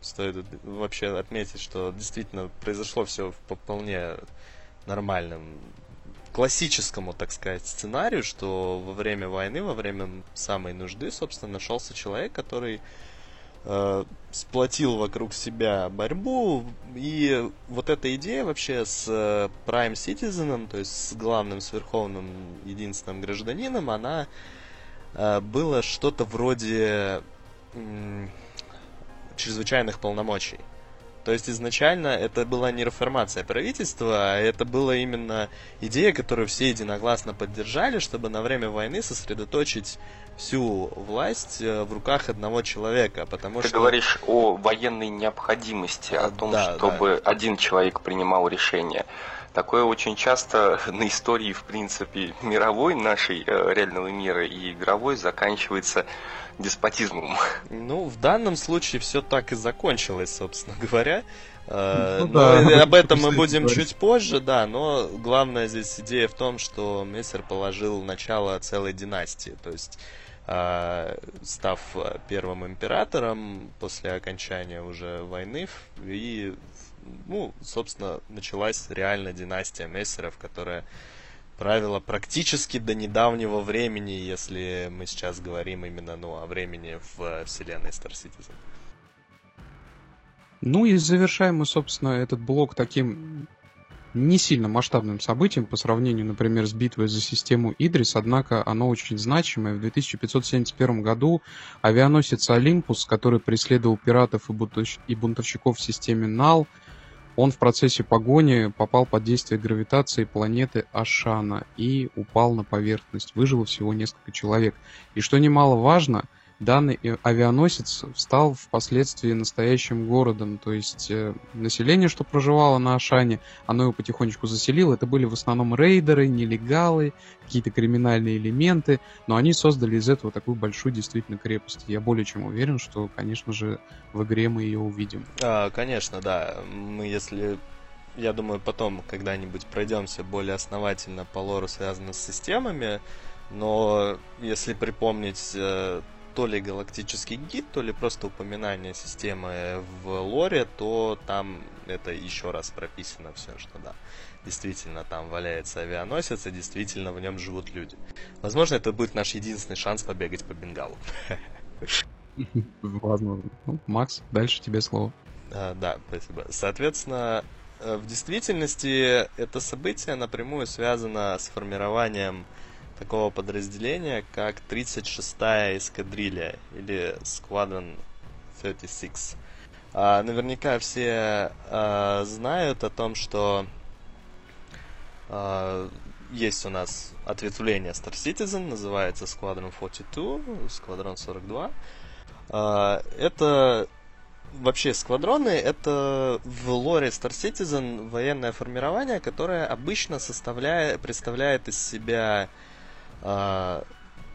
стоит вообще отметить, что действительно произошло все по вполне нормальным классическому, так сказать, сценарию, что во время войны, во время самой нужды, собственно, нашелся человек, который э, сплотил вокруг себя борьбу. И вот эта идея вообще с э, Prime Citizen, то есть с главным сверховным единственным гражданином, она э, было что-то вроде э, чрезвычайных полномочий. То есть изначально это была не реформация правительства, а это была именно идея, которую все единогласно поддержали, чтобы на время войны сосредоточить всю власть э, в руках одного человека, потому Ты что... говоришь о военной необходимости, о том, да, чтобы да. один человек принимал решение. Такое очень часто на истории, в принципе, мировой нашей э, реального мира и игровой заканчивается деспотизмом. Ну, в данном случае все так и закончилось, собственно говоря. Э, Ну но да, об этом мы будем говорить. чуть позже, да, но главная здесь идея в том, что Мессер положил начало целой династии, то есть э, став первым императором после окончания уже войны, и, ну, собственно, началась реально династия Мессеров, которая правила практически до недавнего времени, если мы сейчас говорим именно ну, о времени в э, вселенной Star Citizen. Ну и завершаем мы, собственно, этот блок таким не сильно масштабным событием по сравнению, например, с битвой за систему Идрис, однако оно очень значимое. В 2571 году авианосец Олимпус, который преследовал пиратов и бунтовщиков в системе НАЛ, он в процессе погони попал под действие гравитации планеты Ашана и упал на поверхность. Выжило всего несколько человек. И что немаловажно, данный авианосец стал впоследствии настоящим городом. То есть э, население, что проживало на Ашане, оно его потихонечку заселило. Это были в основном рейдеры, нелегалы, какие-то криминальные элементы, но они создали из этого такую большую действительно крепость. Я более чем уверен, что, конечно же, в игре мы ее увидим. А, конечно, да. Мы, если я думаю, потом когда-нибудь пройдемся более основательно по лору, связанному с системами, но если припомнить э, то ли галактический гид, то ли просто упоминание системы в лоре, то там это еще раз прописано все, что да, действительно там валяется авианосец, и действительно в нем живут люди. Возможно, это будет наш единственный шанс побегать по Бенгалу. Возможно. Ну, Макс, дальше тебе слово. А, да, спасибо. Соответственно, э, в действительности это событие напрямую связано с формированием такого подразделения, как 36-я эскадрилья или Squadron 36. А, наверняка все а, знают о том, что а, есть у нас ответвление Star Citizen, называется Squadron 42, Squadron 42. А, это вообще сквадроны это в лоре Star Citizen военное формирование, которое обычно составляет, представляет из себя а,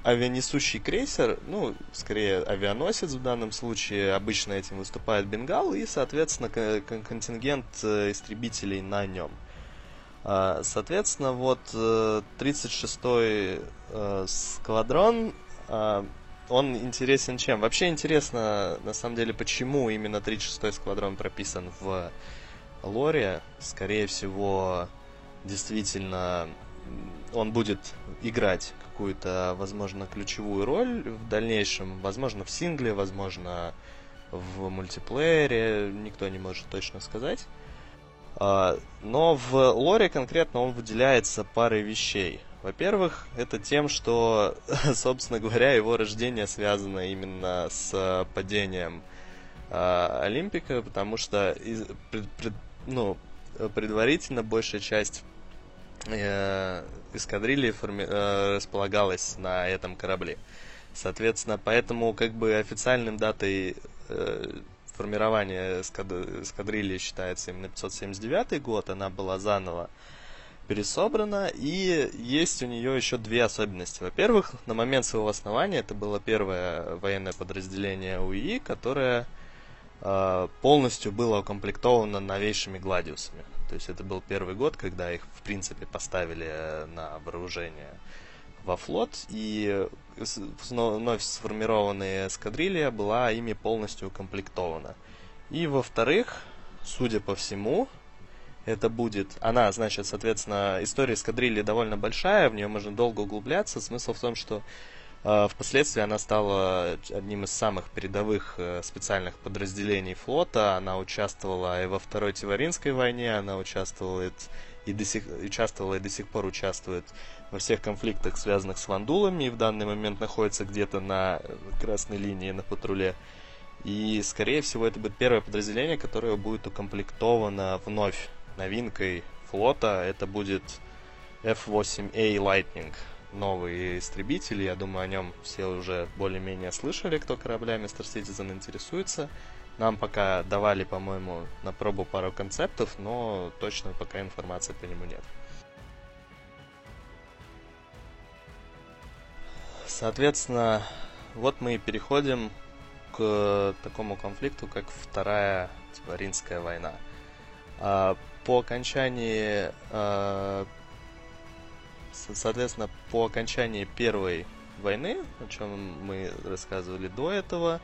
авианесущий крейсер, ну, скорее авианосец в данном случае, обычно этим выступает Бенгал, и, соответственно, контингент э, истребителей на нем. А, соответственно, вот 36-й э, э, сквадрон, а, он интересен чем? Вообще интересно, на самом деле, почему именно 36-й сквадрон прописан в лоре. Скорее всего, действительно, он будет играть какую-то, возможно, ключевую роль в дальнейшем, возможно, в сингле, возможно, в мультиплеере, никто не может точно сказать. А, но в лоре конкретно он выделяется парой вещей. Во-первых, это тем, что, собственно говоря, его рождение связано именно с падением э, Олимпика, потому что пред, пред, ну, предварительно большая часть э, эскадрильи форми- э, располагалась на этом корабле. Соответственно, поэтому как бы официальным датой э, формирования эскад- эскадрильи считается именно 579 год, она была заново пересобрана, и есть у нее еще две особенности. Во-первых, на момент своего основания это было первое военное подразделение УИ, которое э, полностью было укомплектовано новейшими гладиусами. То есть это был первый год, когда их, в принципе, поставили э, на вооружение во флот, и вновь сформированная эскадрилья была ими полностью укомплектована. И во-вторых, судя по всему, это будет... Она, значит, соответственно, история эскадрильи довольно большая, в нее можно долго углубляться. Смысл в том, что впоследствии она стала одним из самых передовых э, специальных подразделений флота. Она участвовала и во Второй Тиваринской войне, она участвовала и до сих, участвовала и до сих пор участвует во всех конфликтах, связанных с вандулами, и в данный момент находится где-то на красной линии, на патруле. И, скорее всего, это будет первое подразделение, которое будет укомплектовано вновь новинкой флота. Это будет F-8A Lightning, новый истребитель. Я думаю, о нем все уже более-менее слышали, кто кораблями Star Citizen интересуется. Нам пока давали, по-моему, на пробу пару концептов, но точно пока информации по нему нет. Соответственно, вот мы и переходим к такому конфликту, как Вторая Тиваринская война. А, по окончании, а, соответственно, по окончании Первой войны, о чем мы рассказывали до этого,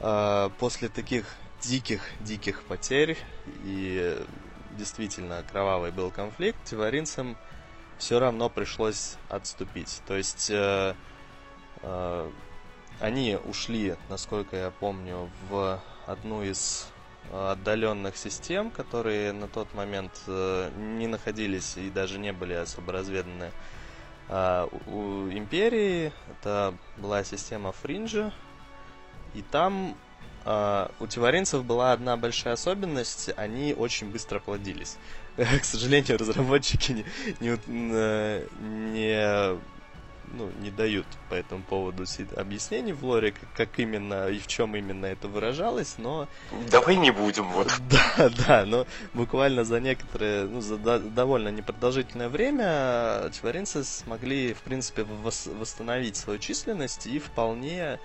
а, после таких диких-диких потерь и действительно кровавый был конфликт, тиваринцам все равно пришлось отступить. То есть э, э, они ушли, насколько я помню, в одну из отдаленных систем, которые на тот момент э, не находились и даже не были особо разведаны э, у империи. Это была система Фринджа. И там э, у тиваринцев была одна большая особенность, они очень быстро плодились. К сожалению, разработчики не, не, не ну, не дают по этому поводу объяснений в лоре, как, как именно и в чем именно это выражалось, но... Давай не будем, вот. Да, да, но буквально за некоторое, ну, за довольно непродолжительное время чваринцы смогли, в принципе, восстановить свою численность и вполне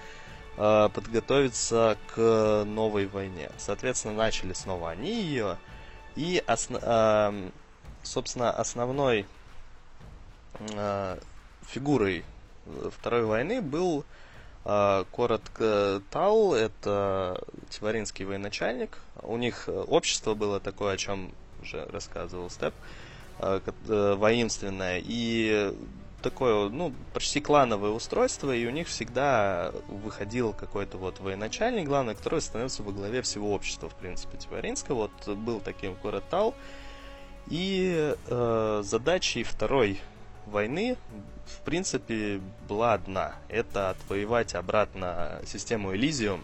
э, подготовиться к новой войне. Соответственно, начали снова они ее, и, осно, э, собственно, основной э, фигурой Второй войны был э, коротко Тал, это Тиваринский военачальник. У них общество было такое, о чем уже рассказывал Степ, э, э, воинственное. И такое, ну, почти клановое устройство, и у них всегда выходил какой-то вот военачальник, главный, который становился во главе всего общества, в принципе, Тиваринского. Вот был таким Коротал. И э, задачей второй войны, в принципе, была одна. Это отвоевать обратно систему Элизиум,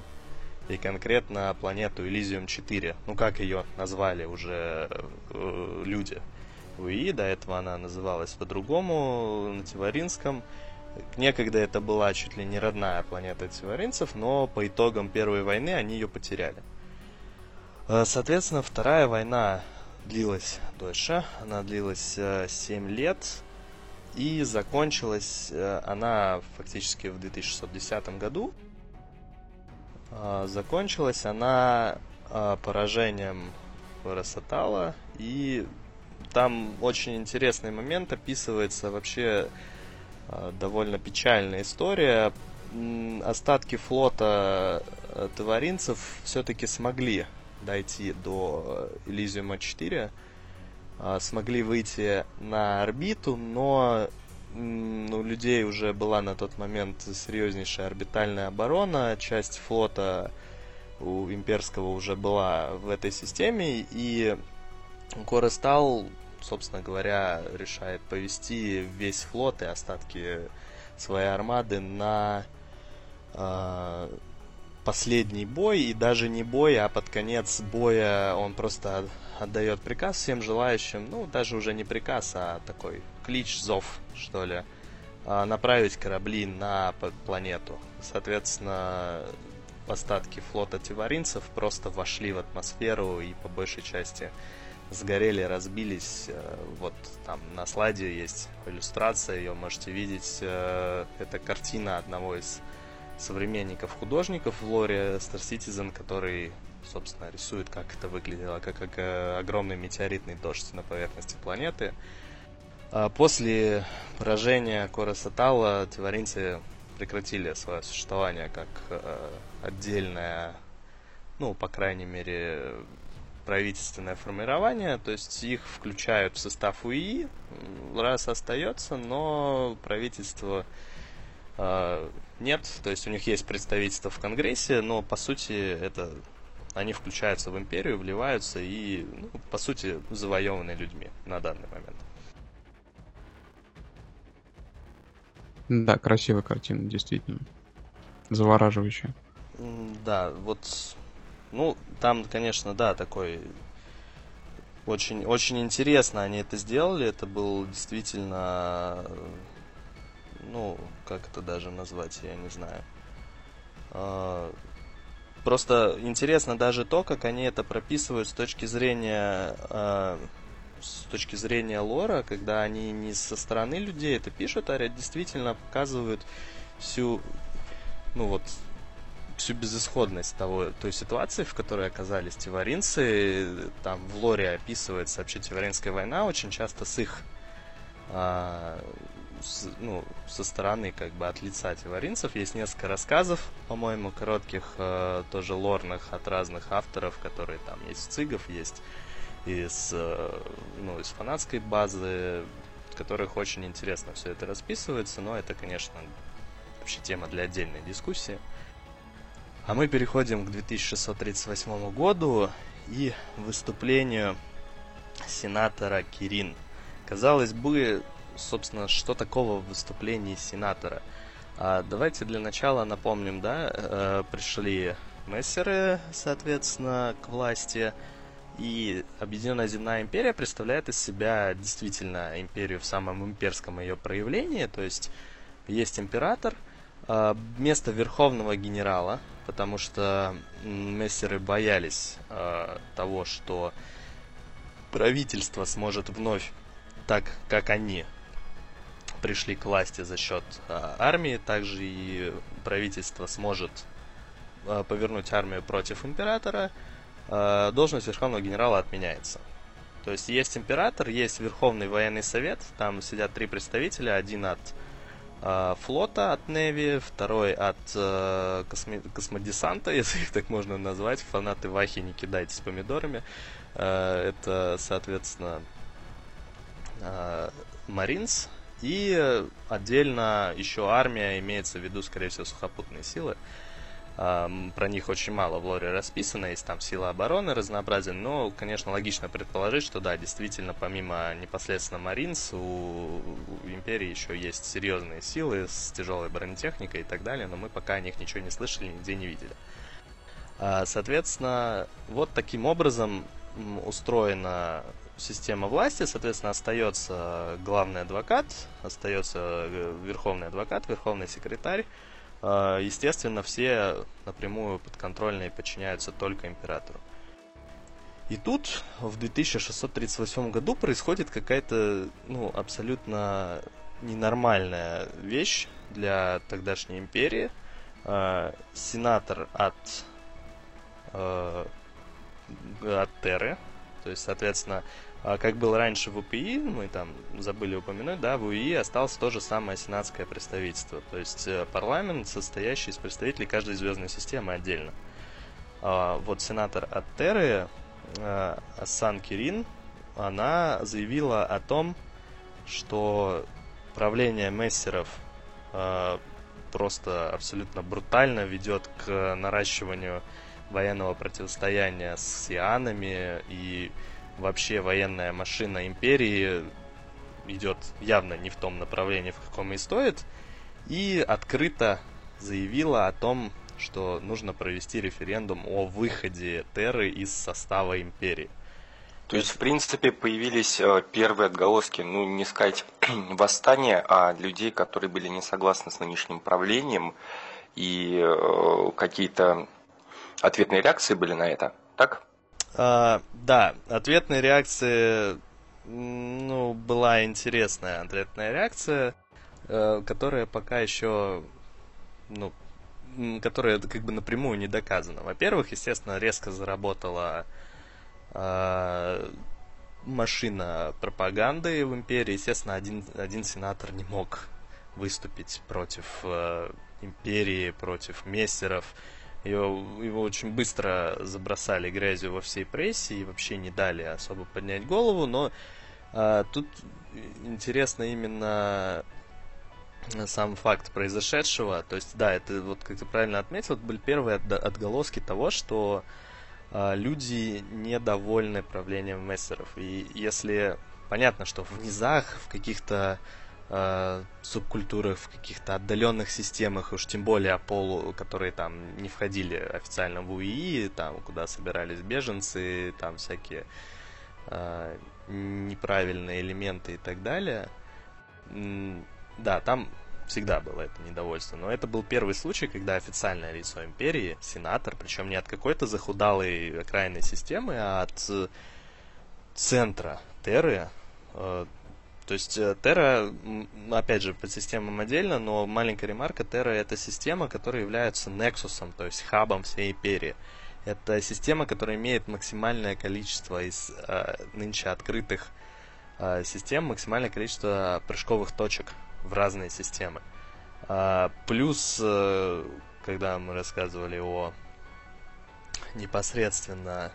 и конкретно планету Элизиум 4. Ну, как ее назвали уже э, люди в до этого она называлась по-другому, на Тиваринском. Некогда это была чуть ли не родная планета тиваринцев, но по итогам Первой войны они ее потеряли. Э, соответственно, Вторая война длилась дольше, она длилась 7 э, лет, и закончилась э, она фактически в 2610 году. А, закончилась она а, поражением Росатала. И там очень интересный момент описывается вообще а, довольно печальная история. Остатки флота э, таваринцев все-таки смогли дойти до Элизиума 4 а, смогли выйти на орбиту, но у людей уже была на тот момент серьезнейшая орбитальная оборона, часть флота у имперского уже была в этой системе, и Корестал, собственно говоря, решает повести весь флот и остатки своей армады на э, последний бой, и даже не бой, а под конец боя он просто отдает приказ всем желающим, ну, даже уже не приказ, а такой клич, зов, что ли, а, направить корабли на планету. Соответственно, остатки флота тиваринцев просто вошли в атмосферу и по большей части сгорели, разбились. Э, вот там на слайде есть иллюстрация, ее можете видеть. Э, это картина одного из современников художников в лоре Star Citizen, который, собственно, рисует, как это выглядело, как, как э, огромный метеоритный дождь на поверхности планеты. А после поражения Коросатала тиваринцы прекратили свое существование как э, отдельное, ну, по крайней мере, правительственное формирование, то есть их включают в состав УИ, раз остается, но правительство э, нет, то есть у них есть представительство в Конгрессе, но по сути это они включаются в империю, вливаются и, ну, по сути, завоеваны людьми на данный момент. Да, красивая картина, действительно. Завораживающая. Да, вот, ну, там, конечно, да, такой очень, очень интересно они это сделали. Это был действительно ну, как это даже назвать, я не знаю. А, просто интересно даже то, как они это прописывают с точки зрения а, с точки зрения лора, когда они не со стороны людей это пишут, а действительно показывают всю, ну вот, всю безысходность того, той ситуации, в которой оказались тиваринцы. Там в лоре описывается вообще тиваринская война очень часто с их а, с, ну, со стороны, как бы от лица тиваринцев. Есть несколько рассказов, по-моему, коротких, э, тоже лорных от разных авторов, которые там есть цигов, есть из, э, ну, из фанатской базы, в которых очень интересно все это расписывается, но это, конечно, вообще тема для отдельной дискуссии. А мы переходим к 2638 году и выступлению сенатора Кирин. Казалось бы, собственно, что такого в выступлении сенатора? А, давайте для начала напомним, да, э, пришли мессеры, соответственно, к власти, и Объединенная Земная Империя представляет из себя действительно империю в самом имперском ее проявлении, то есть есть император, э, место верховного генерала, потому что мессеры боялись э, того, что правительство сможет вновь так, как они пришли к власти за счет э, армии, также и правительство сможет э, повернуть армию против императора, э, должность верховного генерала отменяется. То есть есть император, есть Верховный военный совет, там сидят три представителя, один от э, флота, от Неви, второй от э, косми- космодесанта, если их так можно назвать, фанаты Вахи не кидайтесь помидорами. Э, это, соответственно, Маринс, и отдельно еще армия, имеется в виду, скорее всего, сухопутные силы. Про них очень мало в лоре расписано, есть там силы обороны разнообразие, но, конечно, логично предположить, что да, действительно, помимо непосредственно Маринс, у, у Империи еще есть серьезные силы с тяжелой бронетехникой и так далее, но мы пока о них ничего не слышали, нигде не видели. А, соответственно, вот таким образом устроена система власти, соответственно, остается главный адвокат, остается э, верховный адвокат, верховный секретарь, а, естественно, все напрямую подконтрольные подчиняются только императору. И тут, в 2638 году, происходит какая-то, ну, абсолютно ненормальная вещь для тогдашней империи. А, сенатор от, э, от Терры, то есть, соответственно, как было раньше в УПИ, мы там забыли упомянуть, да, в УИ осталось то же самое сенатское представительство. То есть э, парламент, состоящий из представителей каждой звездной системы отдельно. А вот сенатор от Терры, э, Асан Кирин, она заявила о том, что правление мессеров э, просто абсолютно брутально ведет к наращиванию военного противостояния с сианами и вообще военная машина империи идет явно не в том направлении, в каком и стоит, и открыто заявила о том, что нужно провести референдум о выходе Терры из состава империи. То есть, в принципе, появились э, первые отголоски, ну, не сказать восстания, а людей, которые были не согласны с нынешним правлением, и э, какие-то ответные реакции были на это, так? А, да, ответная реакция, ну, была интересная ответная реакция, э, которая пока еще, ну, которая как бы напрямую не доказана. Во-первых, естественно, резко заработала э, машина пропаганды в империи. Естественно, один, один сенатор не мог выступить против э, империи, против мессеров его, его очень быстро забросали грязью во всей прессе и вообще не дали особо поднять голову, но а, тут интересно именно сам факт произошедшего. То есть, да, это вот, как ты правильно отметил, это были первые отголоски того, что а, люди недовольны правлением мессеров. И если понятно, что в низах, в каких-то э, субкультурах, в каких-то отдаленных системах, уж тем более полу, которые там не входили официально в УИИ, там, куда собирались беженцы, там всякие э, неправильные элементы и так далее. Да, там всегда было это недовольство. Но это был первый случай, когда официальное лицо империи, сенатор, причем не от какой-то захудалой окраинной системы, а от центра Терры, э, то есть э, Terra, опять же, по системам отдельно, но маленькая ремарка, Terra это система, которая является Nexus, то есть хабом всей империи. Это система, которая имеет максимальное количество из э, нынче открытых э, систем, максимальное количество прыжковых точек в разные системы. Э, плюс, э, когда мы рассказывали о непосредственно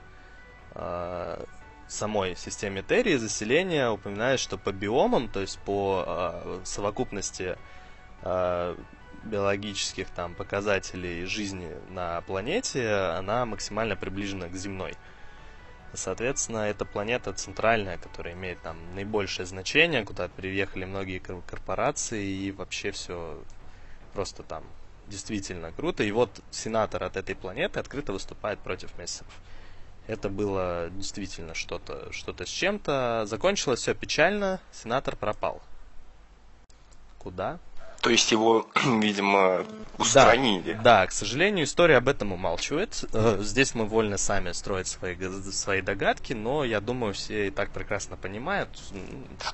э, самой системе Терри заселение упоминает, что по биомам, то есть по э, совокупности э, биологических там показателей жизни на планете, она максимально приближена к земной. Соответственно, это планета центральная, которая имеет там наибольшее значение, куда приехали многие корпорации, и вообще все просто там действительно круто. И вот сенатор от этой планеты открыто выступает против мессеров. Это было действительно что-то что с чем-то. Закончилось все печально, сенатор пропал. Куда? То есть его, видимо, устранили. Да, да, к сожалению, история об этом умалчивает. Э, здесь мы вольны сами строить свои, свои догадки, но я думаю, все и так прекрасно понимают, что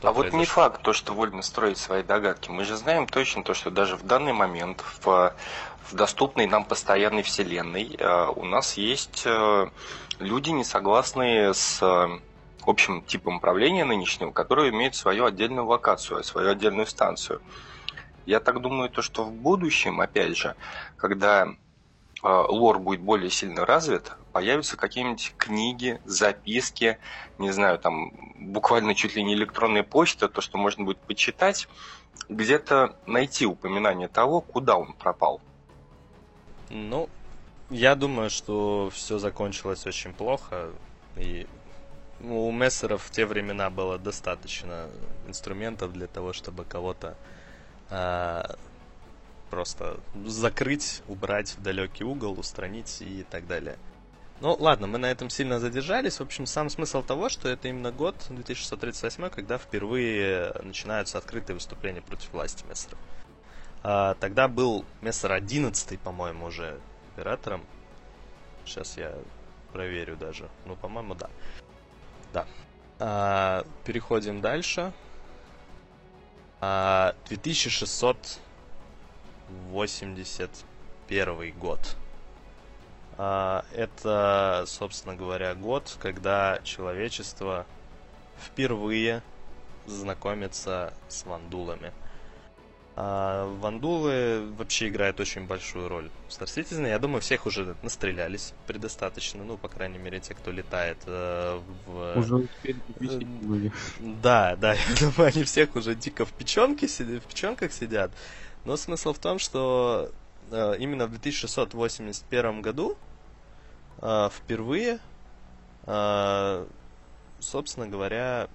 А произошло. вот не факт, то, что вольны строить свои догадки. Мы же знаем точно то, что даже в данный момент в, в доступной нам постоянной вселенной э, у нас есть э, люди, не согласные с общим типом управления нынешнего, которые имеют свою отдельную локацию, свою отдельную станцию. Я так думаю, то, что в будущем, опять же, когда э, лор будет более сильно развит, появятся какие-нибудь книги, записки, не знаю, там буквально чуть ли не электронная почта, то, что можно будет почитать, где-то найти упоминание того, куда он пропал. Ну, я думаю, что все закончилось очень плохо, и ну, у мессеров в те времена было достаточно инструментов для того, чтобы кого-то а, просто закрыть, убрать в далекий угол, устранить и так далее. Ну, ладно, мы на этом сильно задержались. В общем, сам смысл того, что это именно год 2638, когда впервые начинаются открытые выступления против власти мессеров. А, тогда был мессер 11, по-моему, уже императором. Сейчас я проверю даже. Ну, по-моему, да. Да. А, переходим дальше. А, 2681 год. А, это, собственно говоря, год, когда человечество впервые знакомится с вандулами. А вандулы вообще играют очень большую роль в Star Citizen. Я думаю, всех уже настрелялись предостаточно. Ну, по крайней мере, те, кто летает э, в... Уже успели э, Да, да, я думаю, они всех уже дико в печенке в печенках сидят. Но смысл в том, что э, именно в 2681 году э, впервые, э, собственно говоря,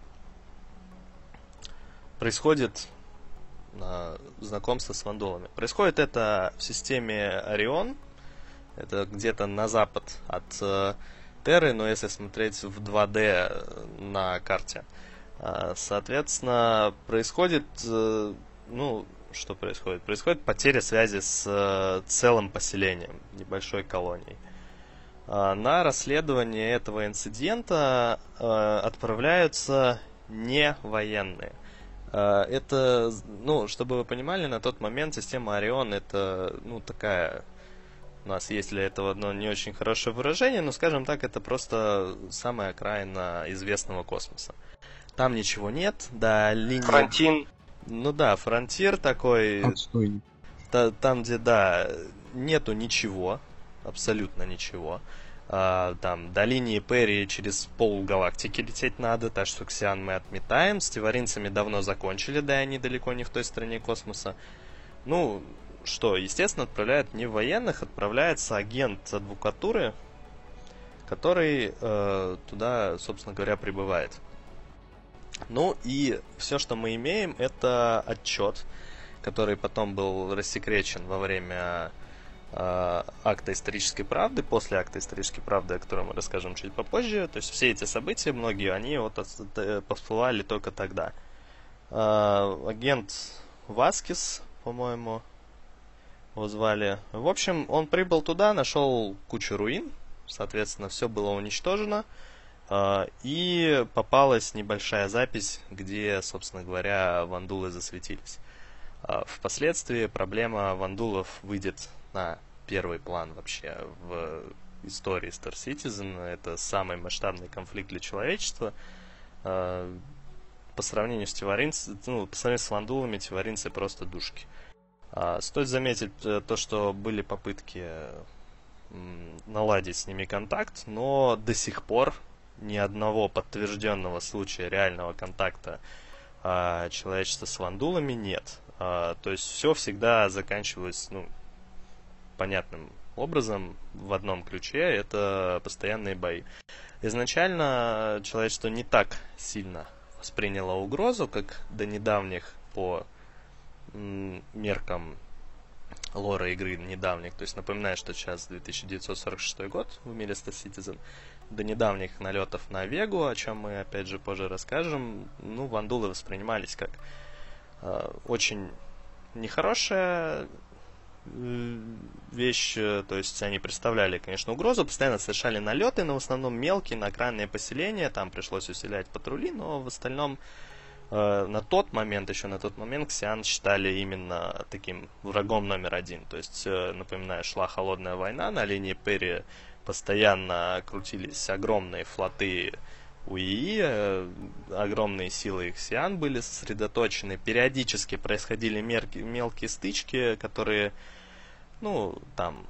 происходит знакомство с вандолами. Происходит это в системе Орион, это где-то на запад от э, Терры, но если смотреть в 2D на карте. Э, соответственно, происходит, э, ну, что происходит? Происходит потеря связи с э, целым поселением, небольшой колонией. Э, на расследование этого инцидента э, отправляются не военные. А, это, ну, чтобы вы понимали, на тот момент система Орион это, ну, такая... У нас есть для этого одно не очень хорошее выражение, но, скажем так, это просто самая окраина известного космоса. Там ничего нет, да, линия... Фронтин. Ну да, фронтир такой... Отстойник. Та, там, где, да, нету ничего, абсолютно ничего. Uh, там до линии Перри через пол галактики лететь надо, так что Ксиан мы отметаем. С теваринцами давно закончили, да, они далеко не в той стране космоса. Ну, что, естественно, отправляют не военных, отправляется агент адвокатуры, который э, туда, собственно говоря, прибывает. Ну и все, что мы имеем, это отчет, который потом был рассекречен во время акта исторической правды, после акта исторической правды, о котором мы расскажем чуть попозже. То есть все эти события, многие, они вот всплывали только тогда. Э, агент Васкис, по-моему, его звали. В общем, он прибыл туда, нашел кучу руин, соответственно, все было уничтожено. Э, и попалась небольшая запись, где, собственно говоря, вандулы засветились. Впоследствии проблема вандулов выйдет на первый план вообще в истории Star Citizen. Это самый масштабный конфликт для человечества. А, по сравнению с теваринцами, ну, по сравнению с вандулами, теваринцы просто душки. А, стоит заметить э, то, что были попытки наладить с ними контакт, но до сих пор ни одного подтвержденного случая реального контакта а, человечества с вандулами нет. то есть все всегда заканчивалось ну, понятным образом в одном ключе это постоянные бои. Изначально человечество не так сильно восприняло угрозу, как до недавних по меркам лора игры недавних. То есть напоминаю, что сейчас 2946 год в мире Star Citizen. До недавних налетов на Вегу, о чем мы опять же позже расскажем, ну, вандулы воспринимались как э, очень нехорошая вещь, то есть они представляли, конечно, угрозу, постоянно совершали налеты, но в основном мелкие, на окраинные поселения, там пришлось усилять патрули, но в остальном Э, на тот момент, еще на тот момент, Ксиан считали именно таким врагом номер один. То есть, э, напоминаю, шла холодная война, на линии Перри постоянно крутились огромные флоты УИИ, э, огромные силы Ксиан были сосредоточены, периодически происходили мелкие стычки, которые, ну, там,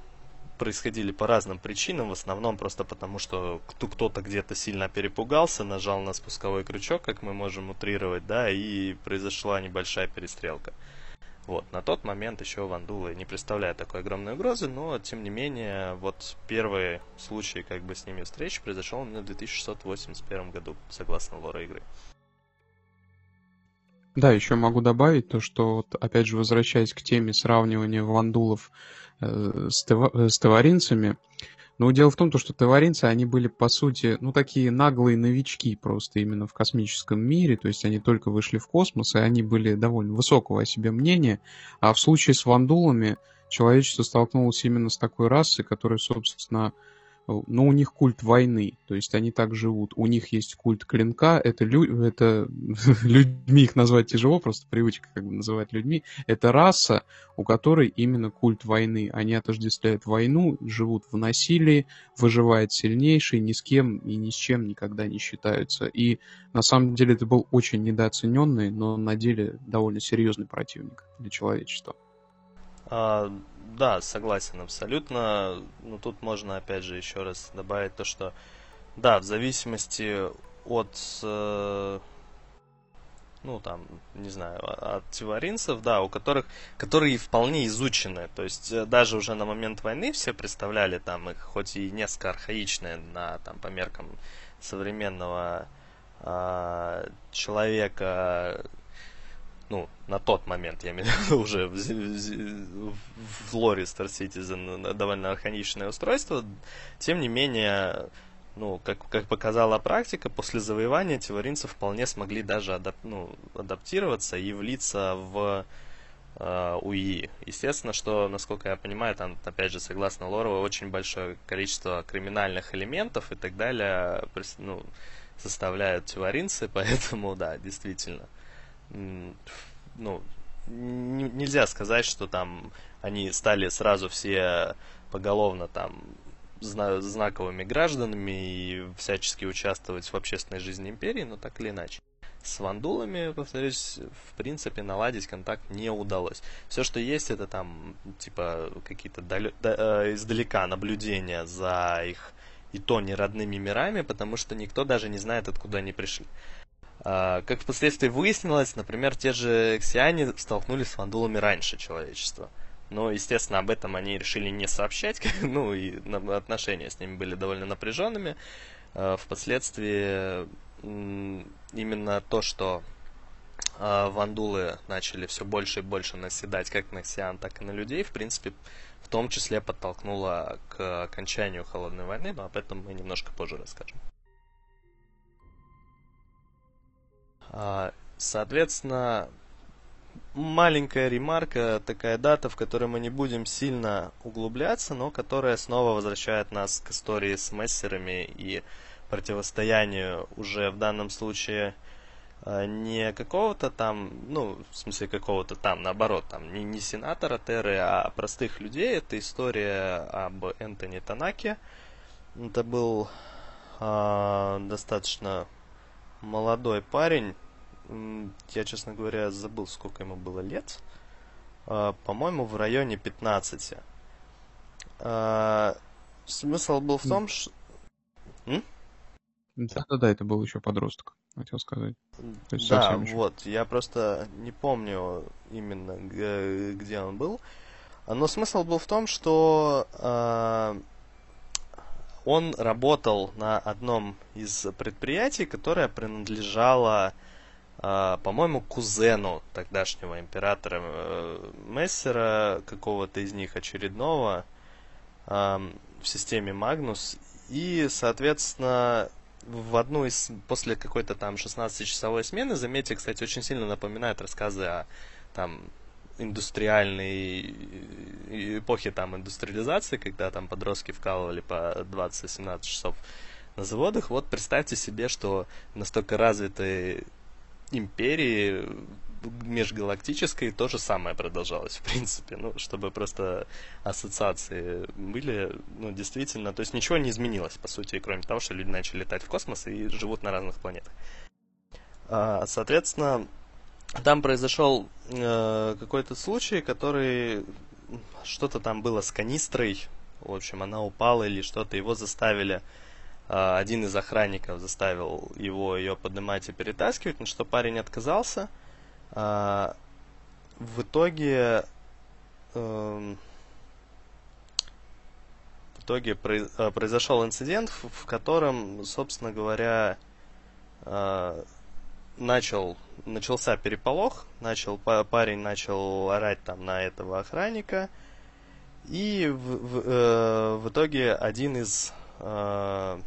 происходили по разным причинам, в основном просто потому, что кто-то где-то сильно перепугался, нажал на спусковой крючок, как мы можем утрировать, да, и произошла небольшая перестрелка. Вот, на тот момент еще вандулы не представляют такой огромной угрозы, но, тем не менее, вот первый случай как бы с ними встречи произошел именно в 2681 году, согласно лора игры. Да, еще могу добавить то, что, вот, опять же, возвращаясь к теме сравнивания вандулов Э, с, тeva, э, с таваринцами. Но дело в том, что таваринцы, они были, по сути, ну, такие наглые новички просто именно в космическом мире, то есть они только вышли в космос, и они были довольно высокого о себе мнения, а в случае с вандулами человечество столкнулось именно с такой расой, которая, собственно, но у них культ войны, то есть они так живут. У них есть культ клинка, это, лю... это людьми их назвать тяжело, просто привычка как бы называть людьми. Это раса, у которой именно культ войны. Они отождествляют войну, живут в насилии, выживает сильнейший, ни с кем и ни с чем никогда не считаются. И на самом деле это был очень недооцененный, но на деле довольно серьезный противник для человечества. А, да, согласен абсолютно. Ну, тут можно, опять же, еще раз добавить то, что, да, в зависимости от, э, ну, там, не знаю, от тиваринцев, да, у которых, которые вполне изучены. То есть, э, даже уже на момент войны все представляли там их, хоть и несколько архаичные на, там, по меркам современного э, человека, ну, на тот момент, я имею в виду, уже в, в, в лоре Star Citizen довольно архаичное устройство, тем не менее, ну, как, как показала практика, после завоевания теваринцы вполне смогли даже адап, ну, адаптироваться и влиться в э, УИ. Естественно, что, насколько я понимаю, там, опять же, согласно Лору, очень большое количество криминальных элементов и так далее ну, составляют теваринцы, поэтому, да, действительно ну, нельзя сказать, что там они стали сразу все поголовно там знаковыми гражданами и всячески участвовать в общественной жизни империи, но так или иначе. С вандулами, повторюсь, в принципе, наладить контакт не удалось. Все, что есть, это там, типа, какие-то да, э, издалека наблюдения за их и то не родными мирами, потому что никто даже не знает, откуда они пришли. А, как впоследствии выяснилось, например, те же ксиане столкнулись с вандулами раньше человечества. Но, естественно, об этом они решили не сообщать, ну и отношения с ними были довольно напряженными. А, впоследствии именно то, что а, вандулы начали все больше и больше наседать как на ксиан, так и на людей, в принципе, в том числе подтолкнуло к окончанию холодной войны, но об этом мы немножко позже расскажем. Соответственно, маленькая ремарка, такая дата, в которой мы не будем сильно углубляться, но которая снова возвращает нас к истории с мессерами и противостоянию уже в данном случае а, не какого-то там, ну, в смысле какого-то там, наоборот, там, не, не сенатора Терры, а простых людей. Это история об Энтони Танаке. Это был э, достаточно молодой парень. Я, честно говоря, забыл, сколько ему было лет. А, по-моему, в районе 15. А, смысл был в том, что... Да-да-да, это был еще подросток, хотел сказать. да, вот, я просто не помню именно, где он был. Но смысл был в том, что э, он работал на одном из предприятий, которое принадлежало, э, по-моему, кузену тогдашнего императора э, Мессера, какого-то из них очередного, э, в системе Магнус. И, соответственно, в одну из, после какой-то там 16-часовой смены, заметьте, кстати, очень сильно напоминает рассказы о там индустриальной эпохи там индустриализации, когда там подростки вкалывали по 20-17 часов на заводах. Вот представьте себе, что настолько развитые империи межгалактической то же самое продолжалось, в принципе, ну, чтобы просто ассоциации были, ну, действительно, то есть ничего не изменилось, по сути, кроме того, что люди начали летать в космос и живут на разных планетах. А, соответственно, там произошел э, какой-то случай, который что-то там было с канистрой, в общем, она упала или что-то, его заставили один из охранников заставил его ее поднимать и перетаскивать, на что парень отказался. А, в итоге эм, в итоге э, произошел инцидент, в котором, собственно говоря, э, начал, начался переполох, начал, парень начал орать там на этого охранника, и в, в, э, в итоге один из э,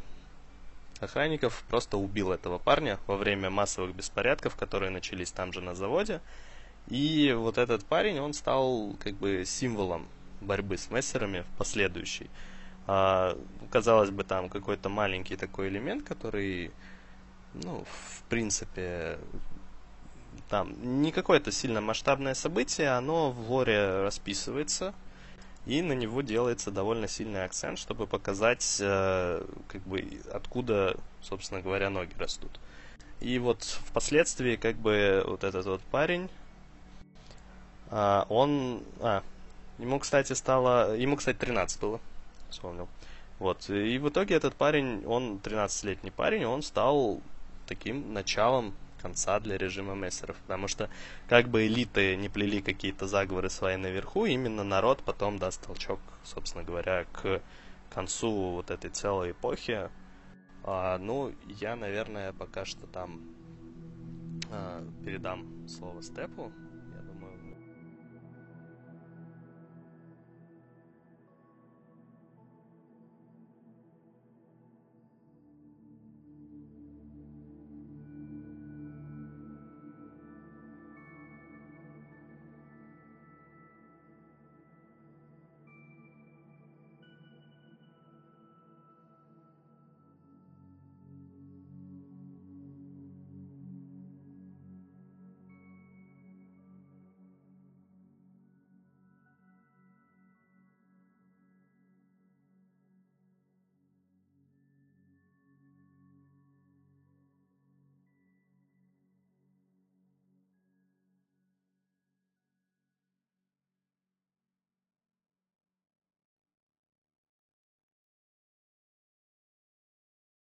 охранников просто убил этого парня во время массовых беспорядков, которые начались там же на заводе. И вот этот парень, он стал как бы символом борьбы с мессерами в последующей. А, казалось бы, там какой-то маленький такой элемент, который, ну, в принципе, там не какое-то сильно масштабное событие, оно в лоре расписывается, и на него делается довольно сильный акцент, чтобы показать, э, как бы, откуда, собственно говоря, ноги растут. И вот впоследствии, как бы, вот этот вот парень, э, он... А, ему, кстати, стало... Ему, кстати, 13 было, вспомнил. Вот, и в итоге этот парень, он 13-летний парень, он стал таким началом конца для режима мессеров. Потому что как бы элиты не плели какие-то заговоры свои наверху, именно народ потом даст толчок, собственно говоря, к концу вот этой целой эпохи. А, ну, я, наверное, пока что там а, передам слово Степу.